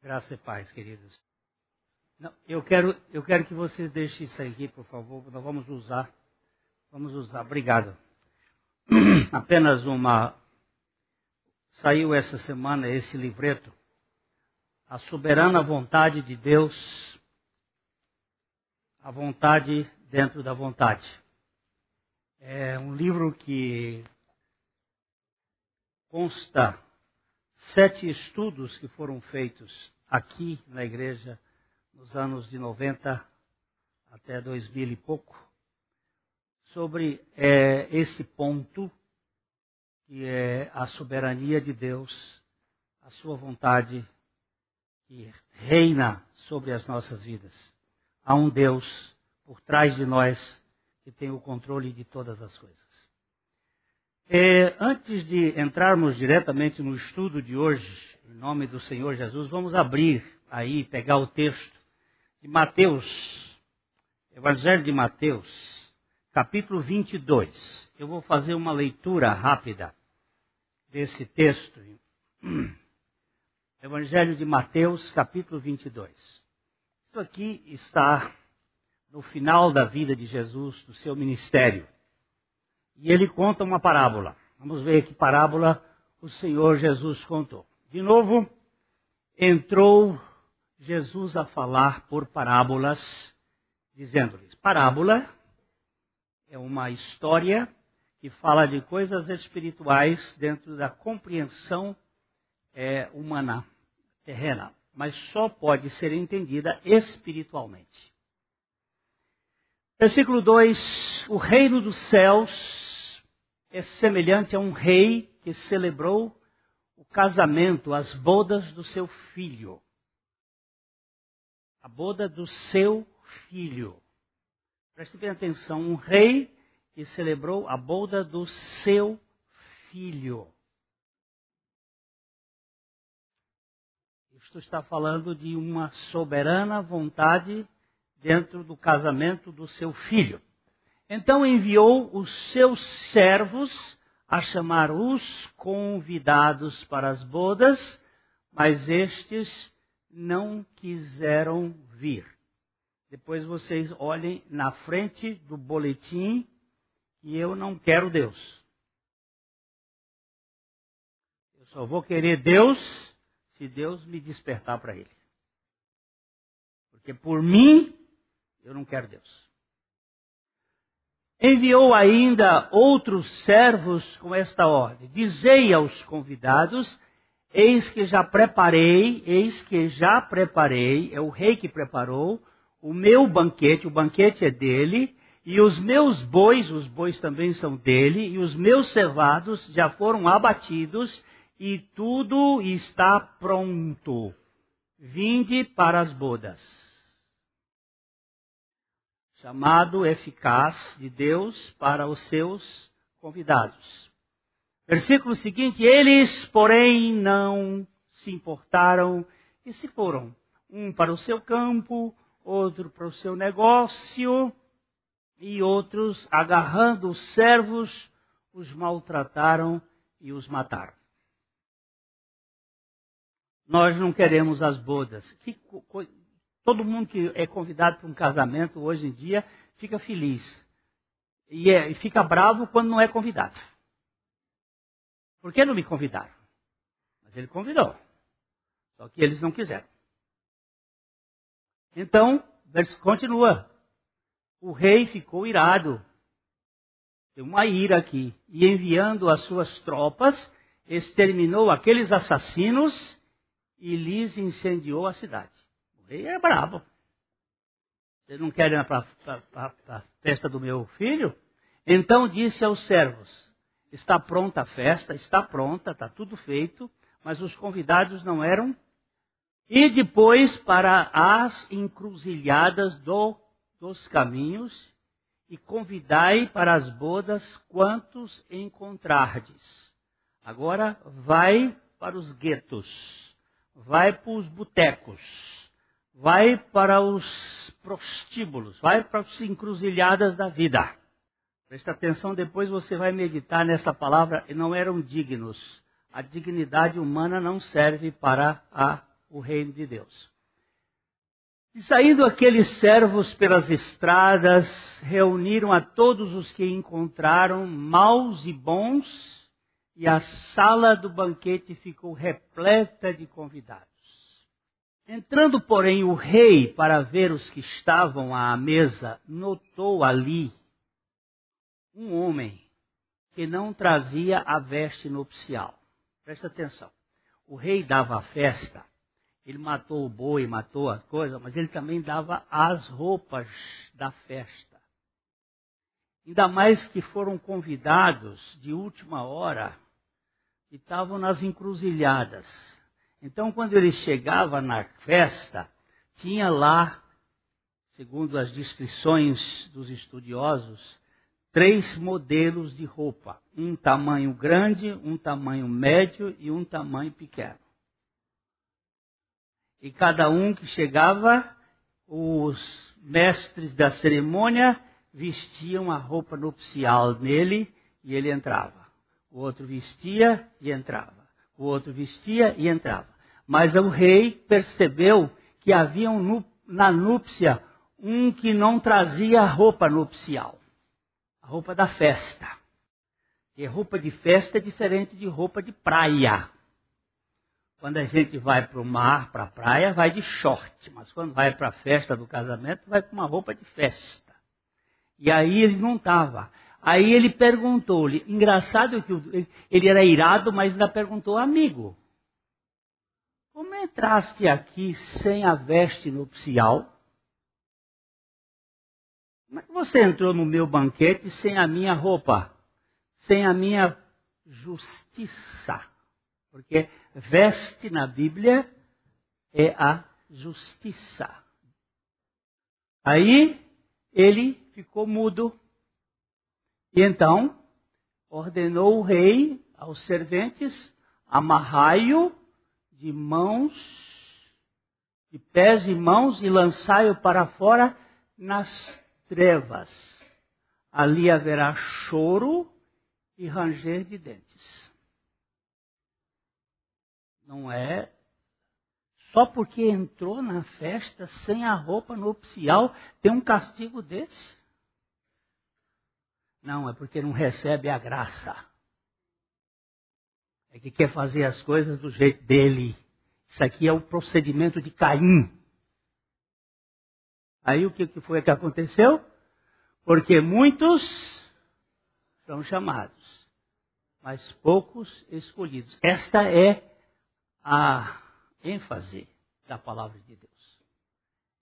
Graça e paz, queridos. Não, eu, quero, eu quero que vocês deixem isso aqui, por favor. Nós vamos usar. Vamos usar. Obrigado. Apenas uma. Saiu essa semana esse livreto. A soberana vontade de Deus. A vontade dentro da vontade. É um livro que consta sete estudos que foram feitos aqui na igreja nos anos de 90 até 2000 e pouco, sobre é, esse ponto que é a soberania de Deus, a sua vontade que reina sobre as nossas vidas. Há um Deus por trás de nós que tem o controle de todas as coisas. É, antes de entrarmos diretamente no estudo de hoje, em nome do Senhor Jesus, vamos abrir aí, pegar o texto de Mateus, Evangelho de Mateus, capítulo 22. Eu vou fazer uma leitura rápida desse texto. Evangelho de Mateus, capítulo 22. Isso aqui está no final da vida de Jesus, do seu ministério e ele conta uma parábola. Vamos ver que parábola o Senhor Jesus contou. De novo, entrou Jesus a falar por parábolas, dizendo-lhes: parábola é uma história que fala de coisas espirituais dentro da compreensão é, humana, terrena, mas só pode ser entendida espiritualmente. Versículo 2: O reino dos céus é semelhante a um rei que celebrou o casamento, as bodas do seu filho. A boda do seu filho. Preste bem atenção, um rei que celebrou a boda do seu filho. Isto está falando de uma soberana vontade dentro do casamento do seu filho. Então enviou os seus servos a chamar os convidados para as bodas, mas estes não quiseram vir. Depois vocês olhem na frente do boletim que eu não quero Deus. Eu só vou querer Deus se Deus me despertar para Ele. Porque por mim, eu não quero Deus. Enviou ainda outros servos com esta ordem: Dizei aos convidados: Eis que já preparei, eis que já preparei, é o rei que preparou, o meu banquete, o banquete é dele, e os meus bois, os bois também são dele, e os meus cevados já foram abatidos, e tudo está pronto. Vinde para as bodas chamado eficaz de Deus para os seus convidados. Versículo seguinte: Eles, porém, não se importaram e se foram, um para o seu campo, outro para o seu negócio, e outros, agarrando os servos, os maltrataram e os mataram. Nós não queremos as bodas. Que Todo mundo que é convidado para um casamento hoje em dia fica feliz. E, é, e fica bravo quando não é convidado. Por que não me convidaram? Mas ele convidou. Só que eles não quiseram. Então, continua. O rei ficou irado. Tem uma ira aqui. E enviando as suas tropas, exterminou aqueles assassinos e lhes incendiou a cidade. Ele é brabo. Vocês não querem ir para a festa do meu filho? Então disse aos servos: Está pronta a festa, está pronta, está tudo feito, mas os convidados não eram. E depois para as encruzilhadas do, dos caminhos, e convidai para as bodas quantos encontrardes. Agora vai para os guetos, vai para os botecos vai para os prostíbulos, vai para as encruzilhadas da vida. Presta atenção, depois você vai meditar nessa palavra, e não eram dignos. A dignidade humana não serve para a o reino de Deus. E saindo aqueles servos pelas estradas, reuniram a todos os que encontraram, maus e bons, e a sala do banquete ficou repleta de convidados. Entrando, porém, o rei para ver os que estavam à mesa, notou ali um homem que não trazia a veste nupcial. Presta atenção. O rei dava a festa, ele matou o boi, matou a coisa, mas ele também dava as roupas da festa. Ainda mais que foram convidados de última hora e estavam nas encruzilhadas. Então, quando ele chegava na festa, tinha lá, segundo as descrições dos estudiosos, três modelos de roupa: um tamanho grande, um tamanho médio e um tamanho pequeno. E cada um que chegava, os mestres da cerimônia vestiam a roupa nupcial nele e ele entrava. O outro vestia e entrava. O outro vestia e entrava. Mas o rei percebeu que havia um, na núpcia um que não trazia roupa nupcial a roupa da festa. E roupa de festa é diferente de roupa de praia. Quando a gente vai para o mar, para a praia, vai de short. Mas quando vai para a festa do casamento, vai com uma roupa de festa. E aí ele não estava. Aí ele perguntou-lhe, engraçado que ele era irado, mas ainda perguntou, amigo, como entraste aqui sem a veste nupcial? Como é que você entrou no meu banquete sem a minha roupa? Sem a minha justiça? Porque veste na Bíblia é a justiça. Aí ele ficou mudo e então ordenou o rei aos serventes: amarrai-o de mãos, de pés e mãos e lançai-o para fora nas trevas. Ali haverá choro e ranger de dentes. Não é só porque entrou na festa sem a roupa nupcial tem um castigo desse? Não, é porque não recebe a graça. É que quer fazer as coisas do jeito dele. Isso aqui é o procedimento de Caim. Aí o que foi que aconteceu? Porque muitos são chamados, mas poucos escolhidos. Esta é a ênfase da palavra de Deus.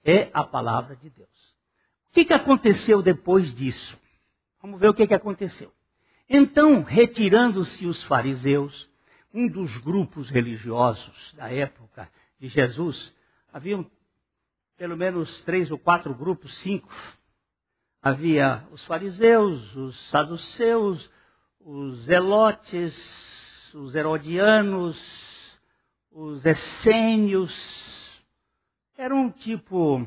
É a palavra de Deus. O que, aconteceu depois disso? Vamos ver o que, que aconteceu. Então, retirando-se os fariseus, um dos grupos religiosos da época de Jesus, haviam pelo menos três ou quatro grupos, cinco. Havia os fariseus, os saduceus, os zelotes, os herodianos, os essênios. Era um tipo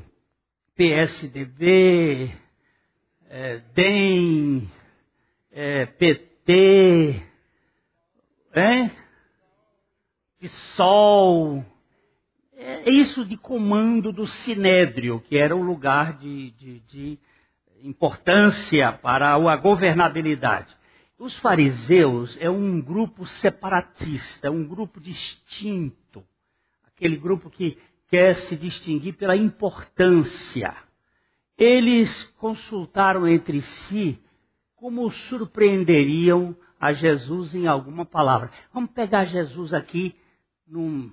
PSDB, é, DEM, é, PT, é? PSOL. É isso de comando do Sinédrio, que era o lugar de, de, de importância para a governabilidade. Os fariseus é um grupo separatista, é um grupo distinto, aquele grupo que quer se distinguir pela importância eles consultaram entre si como surpreenderiam a Jesus em alguma palavra. Vamos pegar Jesus aqui num,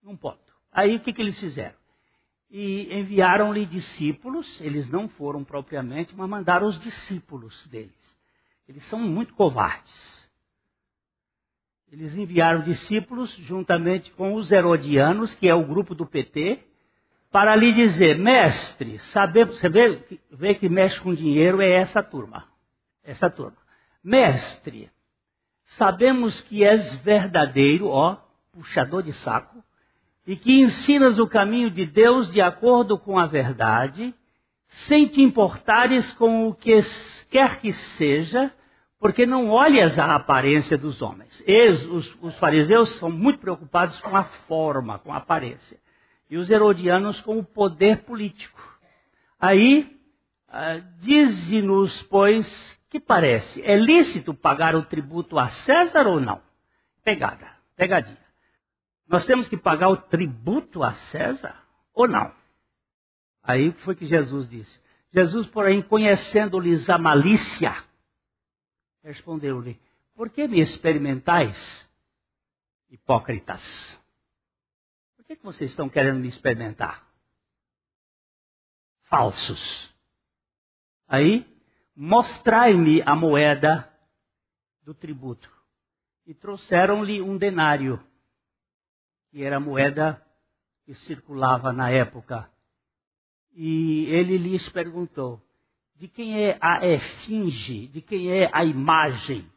num ponto. Aí o que, que eles fizeram? E enviaram-lhe discípulos, eles não foram propriamente, mas mandaram os discípulos deles. Eles são muito covardes. Eles enviaram discípulos juntamente com os herodianos, que é o grupo do PT, para lhe dizer, mestre, saber, você vê, vê que mexe com dinheiro é essa turma. Essa turma. Mestre, sabemos que és verdadeiro, ó, puxador de saco, e que ensinas o caminho de Deus de acordo com a verdade, sem te importares com o que quer que seja, Porque não olhas a aparência dos homens. Eles, os, os fariseus, são muito preocupados com a forma, com a aparência. E os herodianos com o poder político. Aí, ah, dize-nos, pois, que parece, é lícito pagar o tributo a César ou não? Pegada, pegadinha. Nós temos que pagar o tributo a César ou não? Aí foi que Jesus disse. Jesus, porém, conhecendo-lhes a malícia, respondeu-lhe: Por que me experimentais, hipócritas? Que, que vocês estão querendo me experimentar? Falsos. Aí, mostrai-me a moeda do tributo. E trouxeram-lhe um denário, que era a moeda que circulava na época e ele lhes perguntou: de quem é a esfinge, de quem é a imagem,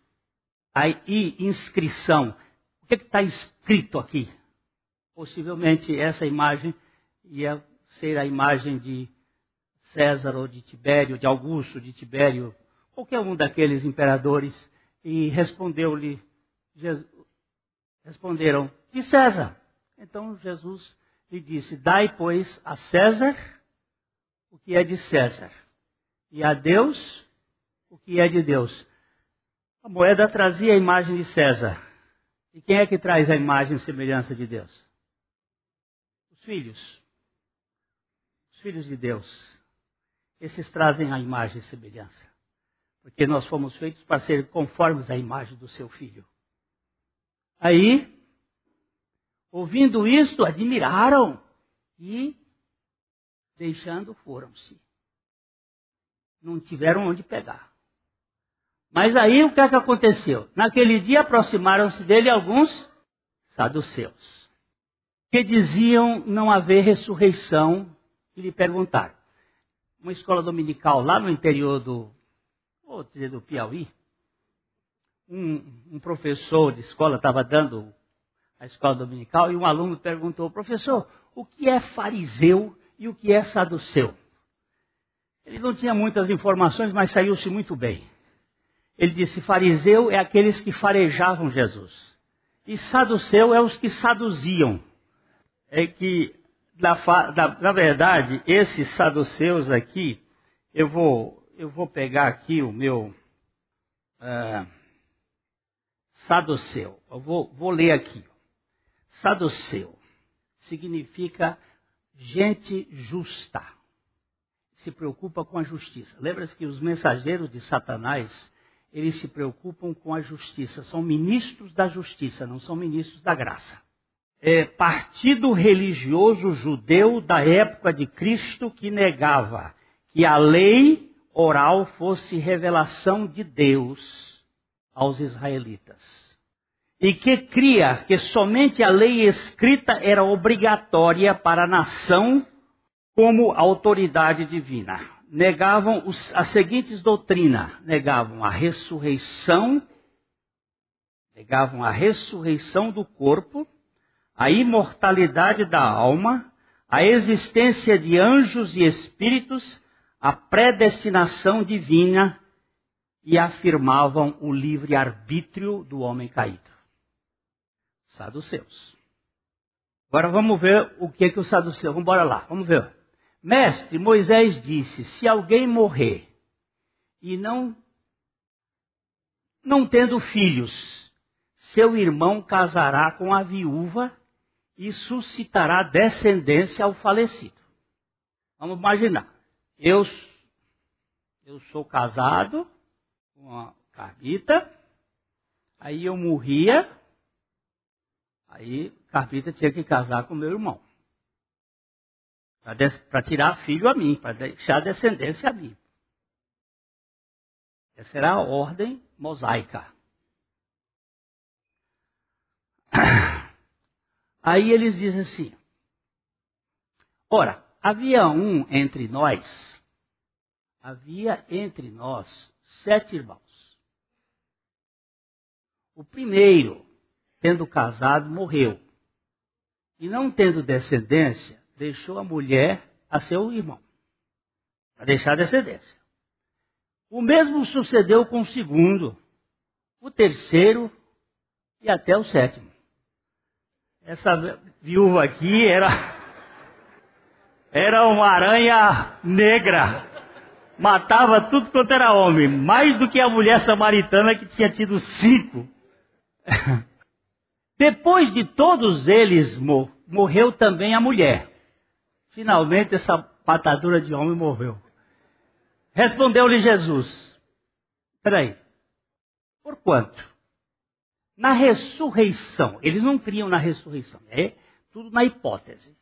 a inscrição? O que é está escrito aqui? Possivelmente essa imagem ia ser a imagem de César ou de Tibério, de Augusto, de Tibério, qualquer um daqueles imperadores. E respondeu-lhe, responderam, de César. Então Jesus lhe disse: Dai, pois, a César o que é de César, e a Deus o que é de Deus. A moeda trazia a imagem de César. E quem é que traz a imagem e semelhança de Deus? Os filhos. Os filhos de Deus. Esses trazem a imagem e semelhança. Porque nós fomos feitos para ser conformes à imagem do seu filho. Aí, ouvindo isto, admiraram e deixando, foram-se. Não tiveram onde pegar. Mas aí o que é que aconteceu? Naquele dia aproximaram-se dele alguns saduceus, que diziam não haver ressurreição, e lhe perguntaram. Uma escola dominical lá no interior do, vou dizer, do Piauí, um, um professor de escola estava dando a escola dominical e um aluno perguntou, professor, o que é fariseu e o que é saduceu. Ele não tinha muitas informações, mas saiu-se muito bem. Ele disse: fariseu é aqueles que farejavam Jesus. E saduceu é os que saduziam. É que, na, na, na verdade, esses saduceus aqui, eu vou, eu vou pegar aqui o meu uh, saduceu. Eu vou, vou ler aqui. Saduceu significa gente justa. Se preocupa com a justiça. Lembra-se que os mensageiros de Satanás, eles se preocupam com a justiça. São ministros da justiça, não são ministros da graça. É partido religioso judeu da época de Cristo que negava que a lei oral fosse revelação de Deus aos israelitas e que cria que somente a lei escrita era obrigatória para a nação como autoridade divina. Negavam os, as seguintes doutrinas: negavam a ressurreição, negavam a ressurreição do corpo, a imortalidade da alma, a existência de anjos e espíritos, a predestinação divina e afirmavam o livre arbítrio do homem caído saduceus. Agora vamos ver o que que os saduceus. Vamos embora lá, vamos ver. Mestre, Moisés disse: se alguém morrer e não não tendo filhos, seu irmão casará com a viúva e suscitará descendência ao falecido. Vamos imaginar. Eu, eu sou casado com a Carmita, aí eu morria, Aí Carpita tinha que casar com meu irmão. Para tirar filho a mim, para deixar descendência a mim. Essa era a ordem mosaica. Aí eles dizem assim: Ora, havia um entre nós, havia entre nós sete irmãos. O primeiro tendo casado, morreu. E não tendo descendência, deixou a mulher a seu irmão, para deixar descendência. O mesmo sucedeu com o segundo, o terceiro e até o sétimo. Essa viúva aqui era era uma aranha negra. Matava tudo quanto era homem, mais do que a mulher samaritana que tinha tido cinco. Depois de todos eles, morreu também a mulher. Finalmente essa matadura de homem morreu. Respondeu-lhe Jesus: Peraí, por quanto? Na ressurreição, eles não criam na ressurreição, é tudo na hipótese.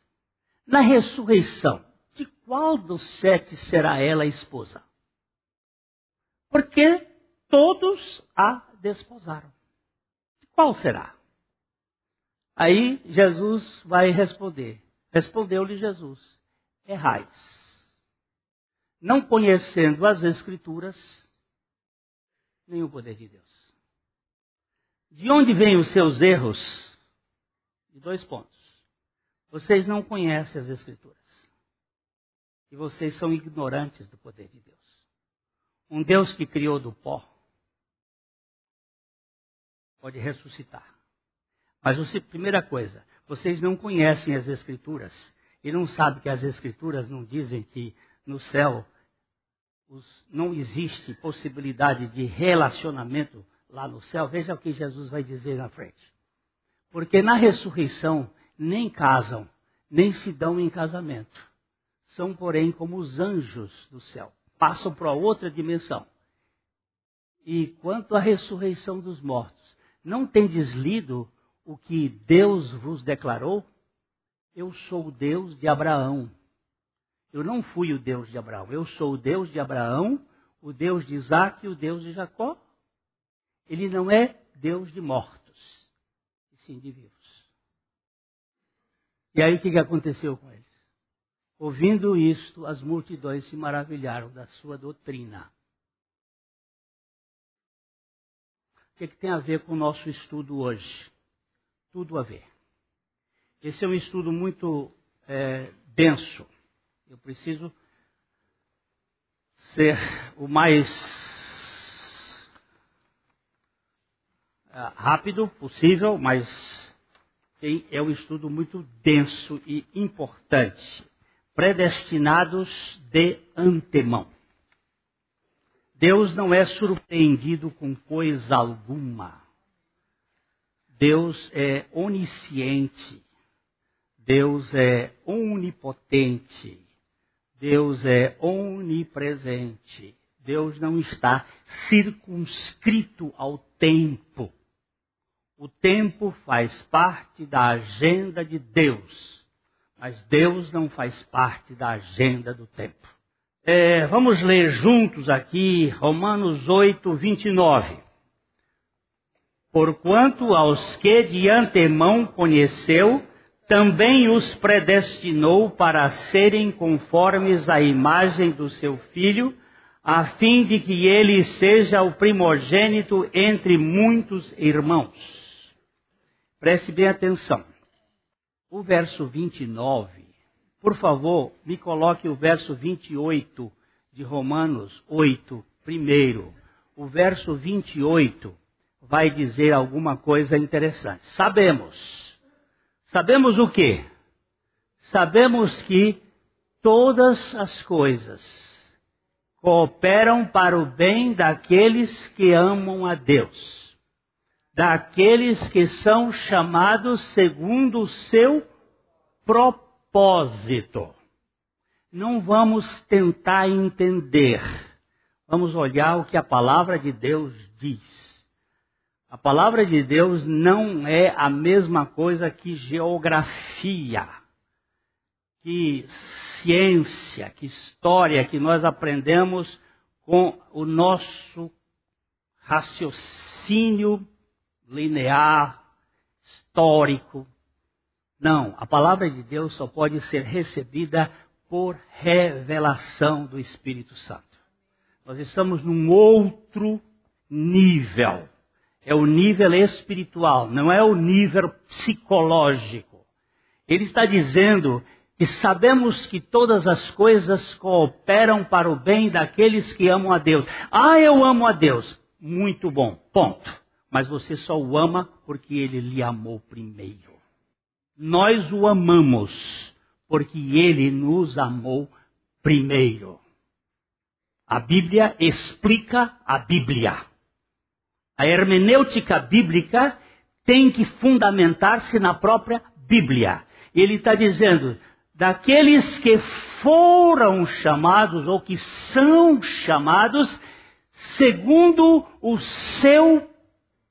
Na ressurreição, de qual dos sete será ela esposa? Porque todos a desposaram. De qual será? Aí Jesus vai responder. Respondeu-lhe Jesus: Errais. Não conhecendo as Escrituras, nem o poder de Deus. De onde vêm os seus erros? De dois pontos. Vocês não conhecem as Escrituras. E vocês são ignorantes do poder de Deus. Um Deus que criou do pó pode ressuscitar. Mas a primeira coisa, vocês não conhecem as Escrituras e não sabem que as Escrituras não dizem que no céu os, não existe possibilidade de relacionamento lá no céu, veja o que Jesus vai dizer na frente. Porque na ressurreição nem casam, nem se dão em casamento. São, porém, como os anjos do céu. Passam para outra dimensão. E quanto à ressurreição dos mortos, não tendes lido o que Deus vos declarou? Eu sou o Deus de Abraão. Eu não fui o Deus de Abraão. Eu sou o Deus de Abraão, o Deus de Isaac e o Deus de Jacó. Ele não é Deus de mortos, e sim de vivos. E aí o que aconteceu com eles? Ouvindo isto, as multidões se maravilharam da sua doutrina. O que, que tem a ver com o nosso estudo hoje? Tudo a ver. Esse é um estudo muito é, denso. Eu preciso ser o mais Ah, rápido possível, mas é um estudo muito denso e importante. Predestinados de antemão. Deus não é surpreendido com coisa alguma. Deus é onisciente. Deus é onipotente. Deus é onipresente. Deus não está circunscrito ao tempo. O tempo faz parte da agenda de Deus, mas Deus não faz parte da agenda do tempo. É, vamos ler juntos aqui Romanos 8, 29. Porquanto aos que de antemão conheceu, também os predestinou para serem conformes à imagem do seu filho, a fim de que ele seja o primogênito entre muitos irmãos. Preste bem atenção. O verso 29, por favor, me coloque o verso 28 de Romanos 8, primeiro. O verso 28 vai dizer alguma coisa interessante. Sabemos. Sabemos o quê? Sabemos que todas as coisas cooperam para o bem daqueles que amam a Deus daqueles que são chamados segundo o seu propósito. Não vamos tentar entender. Vamos olhar o que a palavra de Deus diz. A palavra de Deus não é a mesma coisa que geografia, que ciência, que história que nós aprendemos com o nosso raciocínio linear, histórico. Não, a palavra de Deus só pode ser recebida por revelação do Espírito Santo. Nós estamos num outro nível. É o nível espiritual, não é o nível psicológico. Ele está dizendo que sabemos que todas as coisas cooperam para o bem daqueles que amam a Deus. Ah, eu amo a Deus. Muito bom. Ponto. Mas você só o ama porque ele lhe amou primeiro. Nós o amamos porque ele nos amou primeiro. A Bíblia explica a Bíblia. A hermenêutica bíblica tem que fundamentar-se na própria Bíblia. Ele está dizendo, daqueles que foram chamados ou que são chamados segundo o seu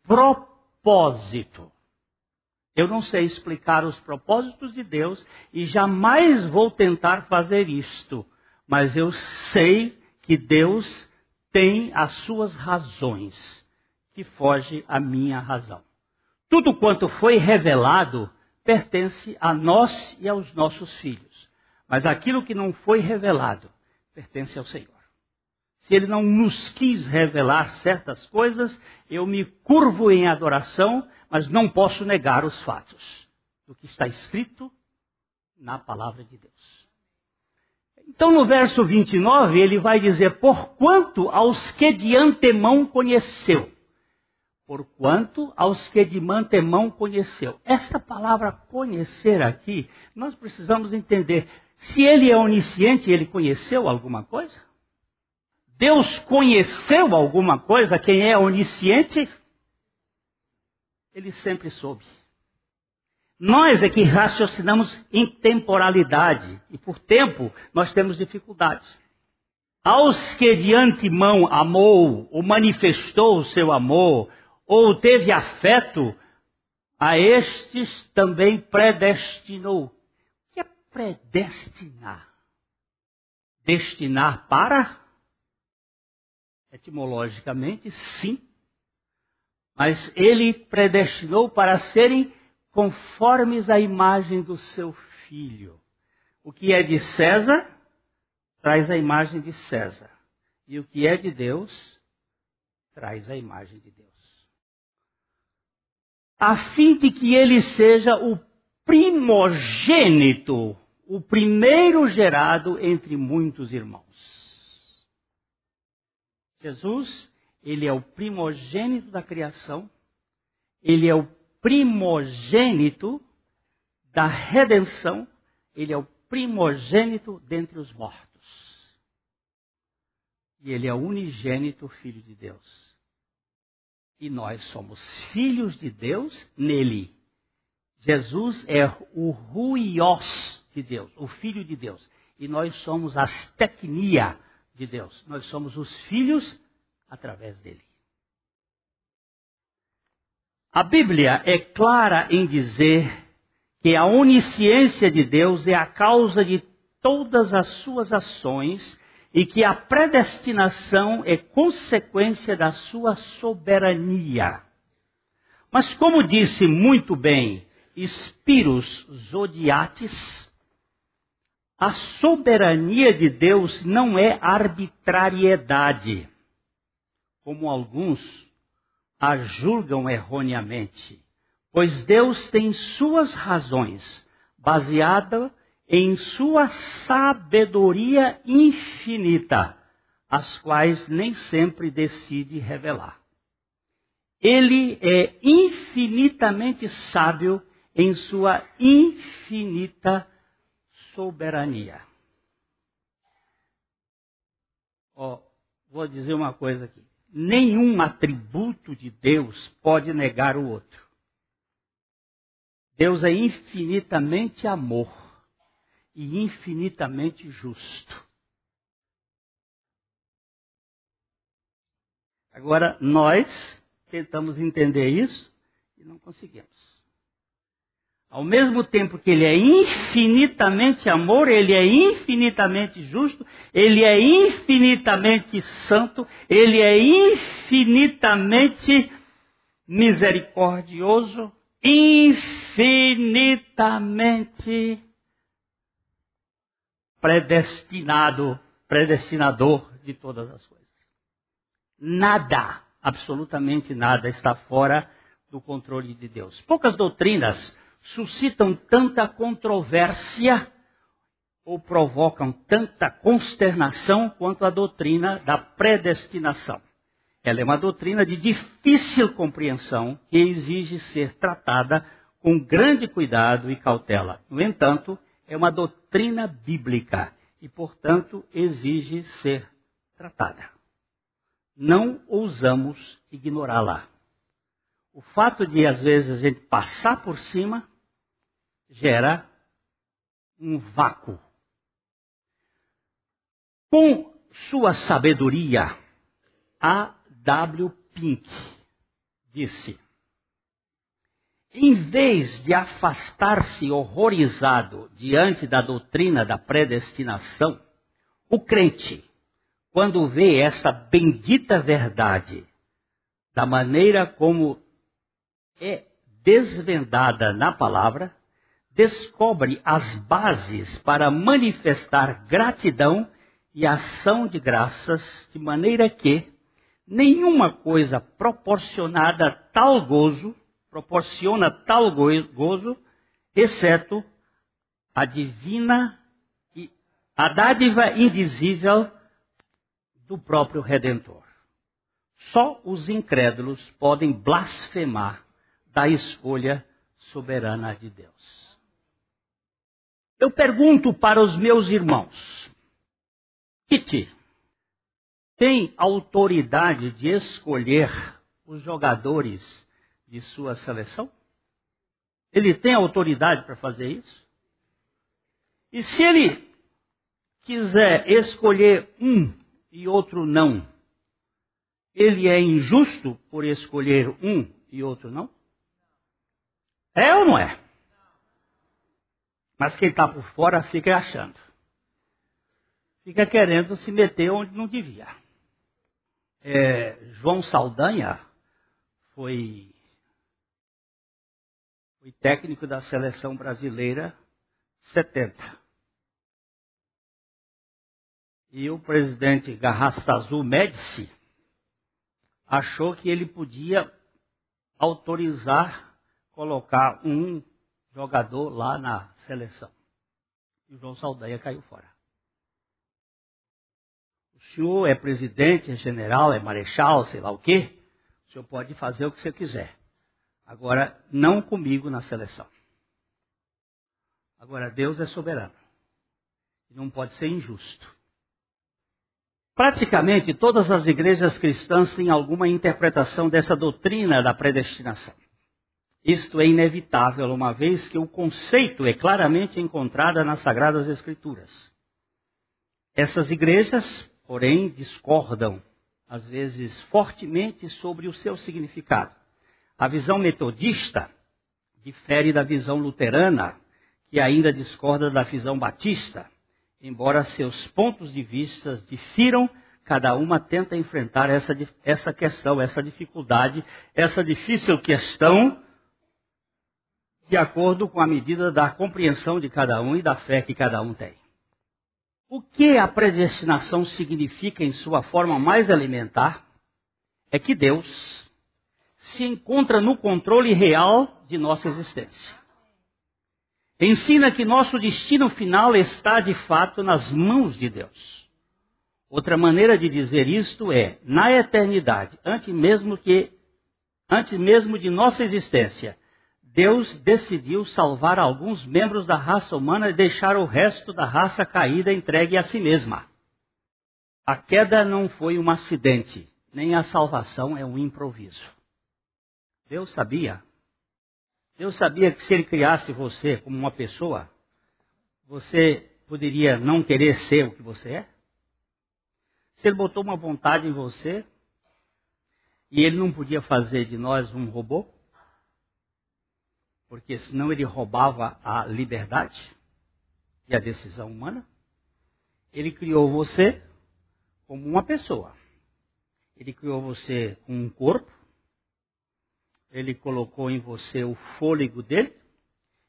propósito. Eu não sei explicar os propósitos de Deus e jamais vou tentar fazer isto, mas eu sei que Deus tem as suas razões que foge à minha razão. Tudo quanto foi revelado pertence a nós e aos nossos filhos, mas aquilo que não foi revelado pertence ao Senhor. Se ele não nos quis revelar certas coisas, eu me curvo em adoração, mas não posso negar os fatos do que está escrito na palavra de Deus. Então, no verso 29, ele vai dizer: Porquanto aos que de antemão conheceu. Porquanto aos que de antemão conheceu. Esta palavra conhecer aqui, nós precisamos entender. Se ele é onisciente, ele conheceu alguma coisa? Deus conheceu alguma coisa, quem é onisciente, ele sempre soube. Nós é que raciocinamos em temporalidade, e por tempo nós temos dificuldades. Aos que de antemão amou, ou manifestou o seu amor, ou teve afeto, a estes também predestinou. O que é predestinar? Destinar para? Etimologicamente, sim. Mas ele predestinou para serem conformes à imagem do seu filho. O que é de César traz a imagem de César. E o que é de Deus traz a imagem de Deus. A fim de que ele seja o primogênito, o primeiro gerado entre muitos irmãos. Jesus, ele é o primogênito da criação, ele é o primogênito da redenção, ele é o primogênito dentre os mortos. E ele é o unigênito Filho de Deus. E nós somos filhos de Deus nele. Jesus é o ruios de Deus, o Filho de Deus. E nós somos as tecnia de Deus. Nós somos os filhos através dele. A Bíblia é clara em dizer que a onisciência de Deus é a causa de todas as suas ações e que a predestinação é consequência da sua soberania. Mas, como disse muito bem Spiros Zodiates, a soberania de Deus não é arbitrariedade, como alguns a julgam erroneamente, pois Deus tem suas razões, baseada em sua sabedoria infinita, as quais nem sempre decide revelar. Ele é infinitamente sábio em sua infinita soberania. Vou dizer uma coisa aqui. Nenhum atributo de Deus pode negar o outro. Deus é infinitamente amor e infinitamente justo. Agora, nós tentamos entender isso e não conseguimos. Ao mesmo tempo que ele é infinitamente amor, ele é infinitamente justo, ele é infinitamente santo, ele é infinitamente misericordioso, infinitamente predestinado, predestinador de todas as coisas. Nada, absolutamente nada está fora do controle de Deus. Poucas doutrinas suscitam tanta controvérsia ou provocam tanta consternação quanto a doutrina da predestinação. Ela é uma doutrina de difícil compreensão que exige ser tratada com grande cuidado e cautela. No entanto, é uma doutrina bíblica e, portanto, exige ser tratada. Não ousamos ignorá-la. O fato de, às vezes, a gente passar por cima gera um vácuo. Com sua sabedoria, A. W. Pink disse: em vez de afastar-se horrorizado diante da doutrina da predestinação, o crente, quando vê essa bendita verdade, da maneira como é desvendada na palavra, descobre as bases para manifestar gratidão e ação de graças, de maneira que nenhuma coisa proporcionada tal gozo proporciona tal gozo, exceto a divina e a dádiva indizível do próprio Redentor. Só os incrédulos podem blasfemar da escolha soberana de Deus. Eu pergunto para os meus irmãos: Kitty tem autoridade de escolher os jogadores de sua seleção? Ele tem autoridade para fazer isso? E se ele quiser escolher um e outro não, ele é injusto por escolher um e outro não? É ou não é? Mas quem está por fora fica achando. Fica querendo se meter onde não devia. É, João Saldanha foi Fui técnico da seleção brasileira 70. E o presidente Garrastazu Médici achou que ele podia autorizar colocar um jogador lá na seleção. E o João Saldanha caiu fora. O senhor é presidente, é general, é marechal, sei lá o quê. O senhor pode fazer o que você quiser. Agora, não comigo na seleção. Agora, Deus é soberano. Não pode ser injusto. Praticamente todas as igrejas cristãs têm alguma interpretação dessa doutrina da predestinação. Isto é inevitável, uma vez que o conceito é claramente encontrado nas Sagradas Escrituras. Essas igrejas, porém, discordam, às vezes fortemente, sobre o seu significado. A visão metodista difere da visão luterana, que ainda discorda da visão batista. Embora seus pontos de vista difiram, cada uma tenta enfrentar essa, essa questão, essa dificuldade, essa difícil questão, de acordo com a medida da compreensão de cada um e da fé que cada um tem. O que a predestinação significa em sua forma mais elementar é que Deus, se encontra no controle real de nossa existência. Ensina que nosso destino final está de fato nas mãos de Deus. Outra maneira de dizer isto é, na eternidade, antes mesmo que antes mesmo de nossa existência, Deus decidiu salvar alguns membros da raça humana e deixar o resto da raça caída entregue a si mesma. A queda não foi um acidente, nem a salvação é um improviso. Deus sabia. Deus sabia que se ele criasse você como uma pessoa, você poderia não querer ser o que você é? Se ele botou uma vontade em você e ele não podia fazer de nós um robô, porque senão ele roubava a liberdade e a decisão humana, ele criou você como uma pessoa. Ele criou você com um corpo, ele colocou em você o fôlego dele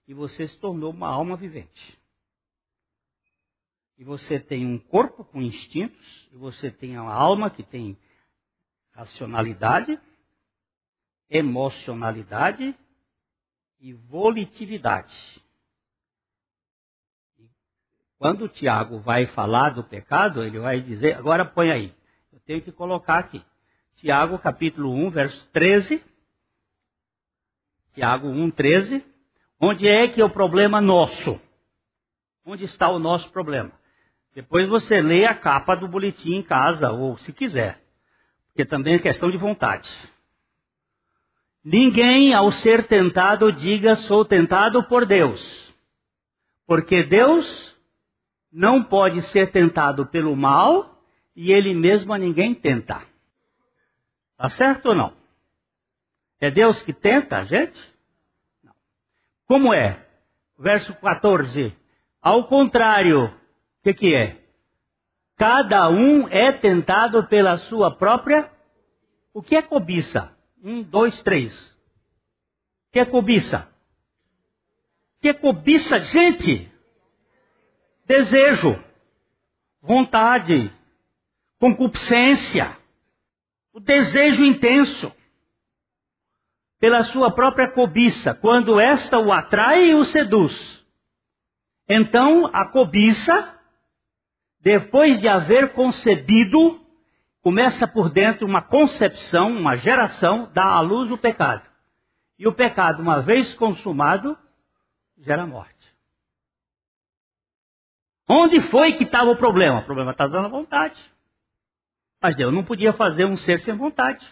e você se tornou uma alma vivente. E você tem um corpo com instintos, e você tem uma alma que tem racionalidade, emocionalidade e volitividade. quando o Tiago vai falar do pecado, ele vai dizer, agora põe aí, eu tenho que colocar aqui. Tiago capítulo 1, verso 13. Tiago 1, 13. Onde é que é o problema nosso? Onde está o nosso problema? Depois você lê a capa do boletim em casa, ou se quiser. Porque também é questão de vontade. Ninguém, ao ser tentado, diga sou tentado por Deus. Porque Deus não pode ser tentado pelo mal e ele mesmo a ninguém tenta. Tá certo ou não? É Deus que tenta a gente? Não. Como é? Verso 14. Ao contrário, o que, que é? Cada um é tentado pela sua própria. O que é cobiça? Um, dois, três. Que é cobiça? Que é cobiça, gente? Desejo, vontade, concupiscência, o desejo intenso pela sua própria cobiça, quando esta o atrai e o seduz. Então, a cobiça, depois de haver concebido, começa por dentro uma concepção, uma geração, dá à luz o pecado. E o pecado, uma vez consumado, gera morte. Onde foi que estava o problema? O problema estava dando vontade. Mas Deus não podia fazer um ser sem vontade.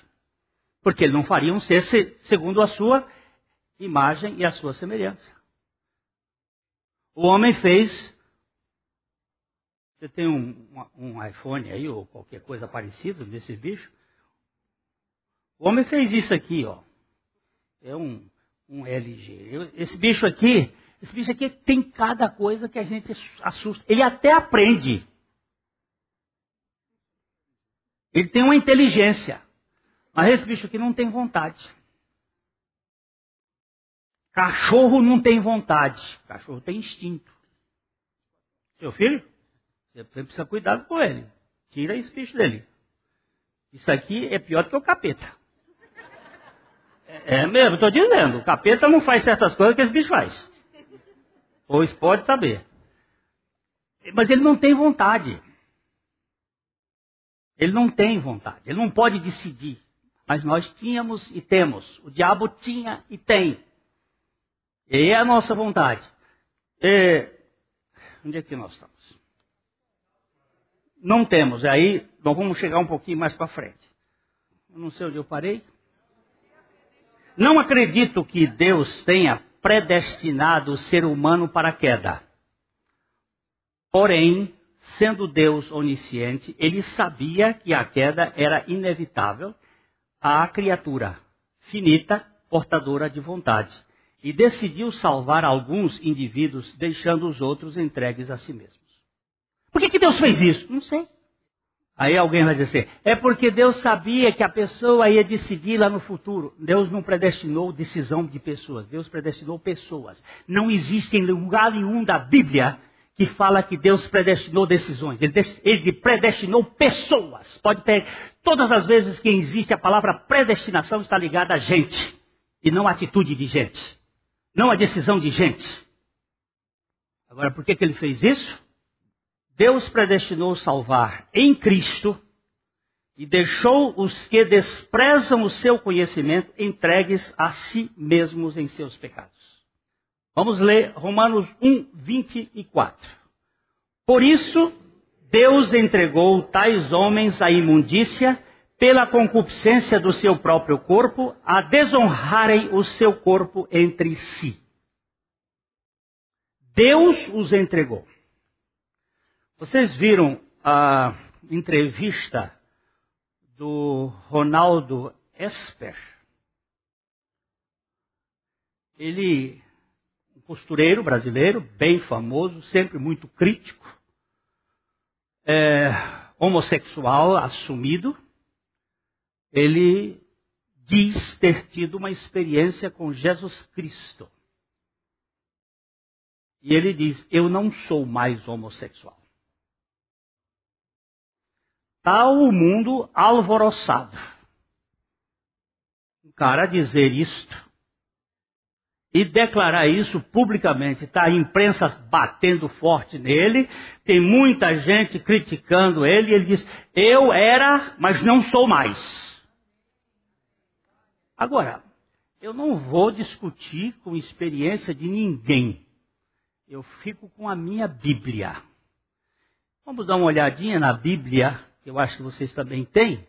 Porque ele não faria um ser segundo a sua imagem e a sua semelhança. O homem fez. Você tem um, um iPhone aí, ou qualquer coisa parecida desse bicho? O homem fez isso aqui, ó. É um, um LG. Esse bicho aqui, esse bicho aqui tem cada coisa que a gente assusta. Ele até aprende. Ele tem uma inteligência. Mas esse bicho aqui não tem vontade. Cachorro não tem vontade. Cachorro tem instinto. Seu filho, você precisa cuidar com ele. Tira esse bicho dele. Isso aqui é pior do que o capeta. É, é mesmo, estou dizendo. O capeta não faz certas coisas que esse bicho faz. Pois pode saber. Mas ele não tem vontade. Ele não tem vontade. Ele não pode decidir. Mas nós tínhamos e temos. O diabo tinha e tem. E é a nossa vontade. E... Onde é que nós estamos? Não temos. Aí vamos chegar um pouquinho mais para frente. Eu não sei onde eu parei. Não acredito que Deus tenha predestinado o ser humano para a queda. Porém, sendo Deus onisciente, ele sabia que a queda era inevitável à criatura finita, portadora de vontade, e decidiu salvar alguns indivíduos, deixando os outros entregues a si mesmos. Por que, que Deus fez isso? Não sei. Aí alguém vai dizer, é porque Deus sabia que a pessoa ia decidir lá no futuro. Deus não predestinou decisão de pessoas, Deus predestinou pessoas. Não existe em lugar nenhum da Bíblia que fala que Deus predestinou decisões. Ele, ele predestinou pessoas. Pode ter, todas as vezes que existe a palavra predestinação está ligada a gente. E não a atitude de gente. Não a decisão de gente. Agora, por que, que ele fez isso? Deus predestinou salvar em Cristo e deixou os que desprezam o seu conhecimento entregues a si mesmos em seus pecados. Vamos ler Romanos 1, 24. Por isso, Deus entregou tais homens à imundícia pela concupiscência do seu próprio corpo, a desonrarem o seu corpo entre si. Deus os entregou. Vocês viram a entrevista do Ronaldo Esper? Ele, um costureiro brasileiro, bem famoso, sempre muito crítico, é, homossexual assumido, ele diz ter tido uma experiência com Jesus Cristo. E ele diz: Eu não sou mais homossexual. Está o mundo alvoroçado. O cara dizer isto e declarar isso publicamente, está a imprensa batendo forte nele, tem muita gente criticando ele, e ele diz: Eu era, mas não sou mais. Agora, eu não vou discutir com experiência de ninguém. Eu fico com a minha Bíblia. Vamos dar uma olhadinha na Bíblia, que eu acho que vocês também têm,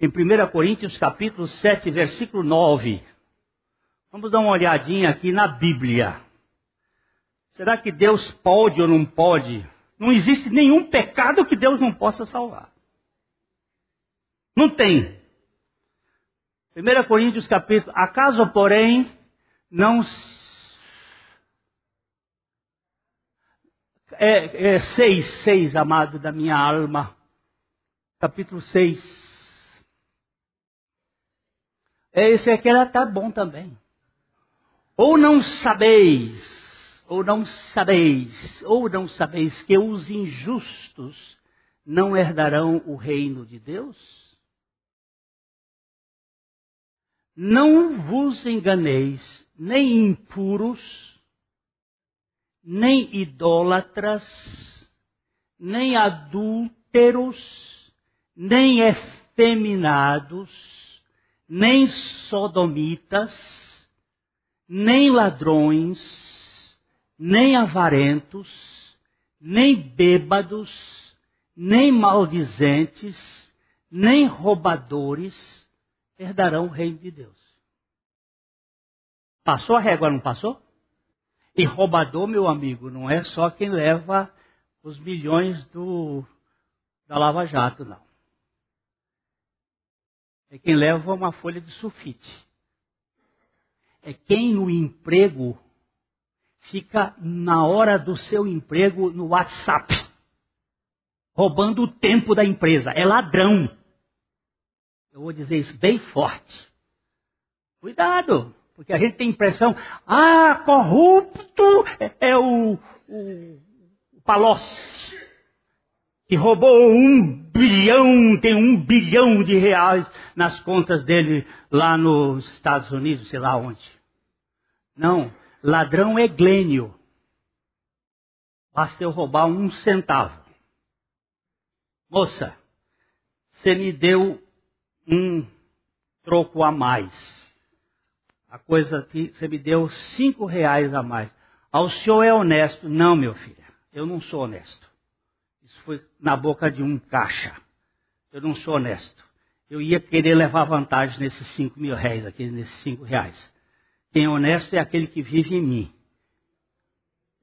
em 1 Coríntios capítulo 7, versículo 9. Vamos dar uma olhadinha aqui na Bíblia. Será que Deus pode ou não pode? Não existe nenhum pecado que Deus não possa salvar. Não tem. 1 Coríntios capítulo, acaso porém não é, é 6, 6, amado da minha alma, capítulo 6. É, esse aqui ela tá bom também. Ou não sabeis, ou não sabeis, ou não sabeis que os injustos não herdarão o reino de Deus? Não vos enganeis, nem impuros, nem idólatras, nem adúlteros, nem efeminados, nem sodomitas, nem ladrões, nem avarentos, nem bêbados, nem maldizentes, nem roubadores, herdarão o reino de Deus. Passou a régua, não passou? E roubador, meu amigo, não é só quem leva os milhões do, da Lava Jato, não. É quem leva uma folha de sulfite. É quem no emprego fica na hora do seu emprego no WhatsApp, roubando o tempo da empresa. É ladrão. Eu vou dizer isso bem forte. Cuidado, porque a gente tem a impressão, ah, corrupto é, é o, o, o Palocci, que roubou um bilhão, tem um bilhão de reais nas contas dele lá nos Estados Unidos, sei lá onde. Não, ladrão é Glênio. Basta eu roubar um centavo. Moça, você me deu um troco a mais. A coisa que você me deu cinco reais a mais. Ao senhor é honesto? Não, meu filho, eu não sou honesto. Isso foi na boca de um caixa. Eu não sou honesto. Eu ia querer levar vantagem nesses cinco mil reais aqui, nesses cinco reais. Quem é honesto é aquele que vive em mim.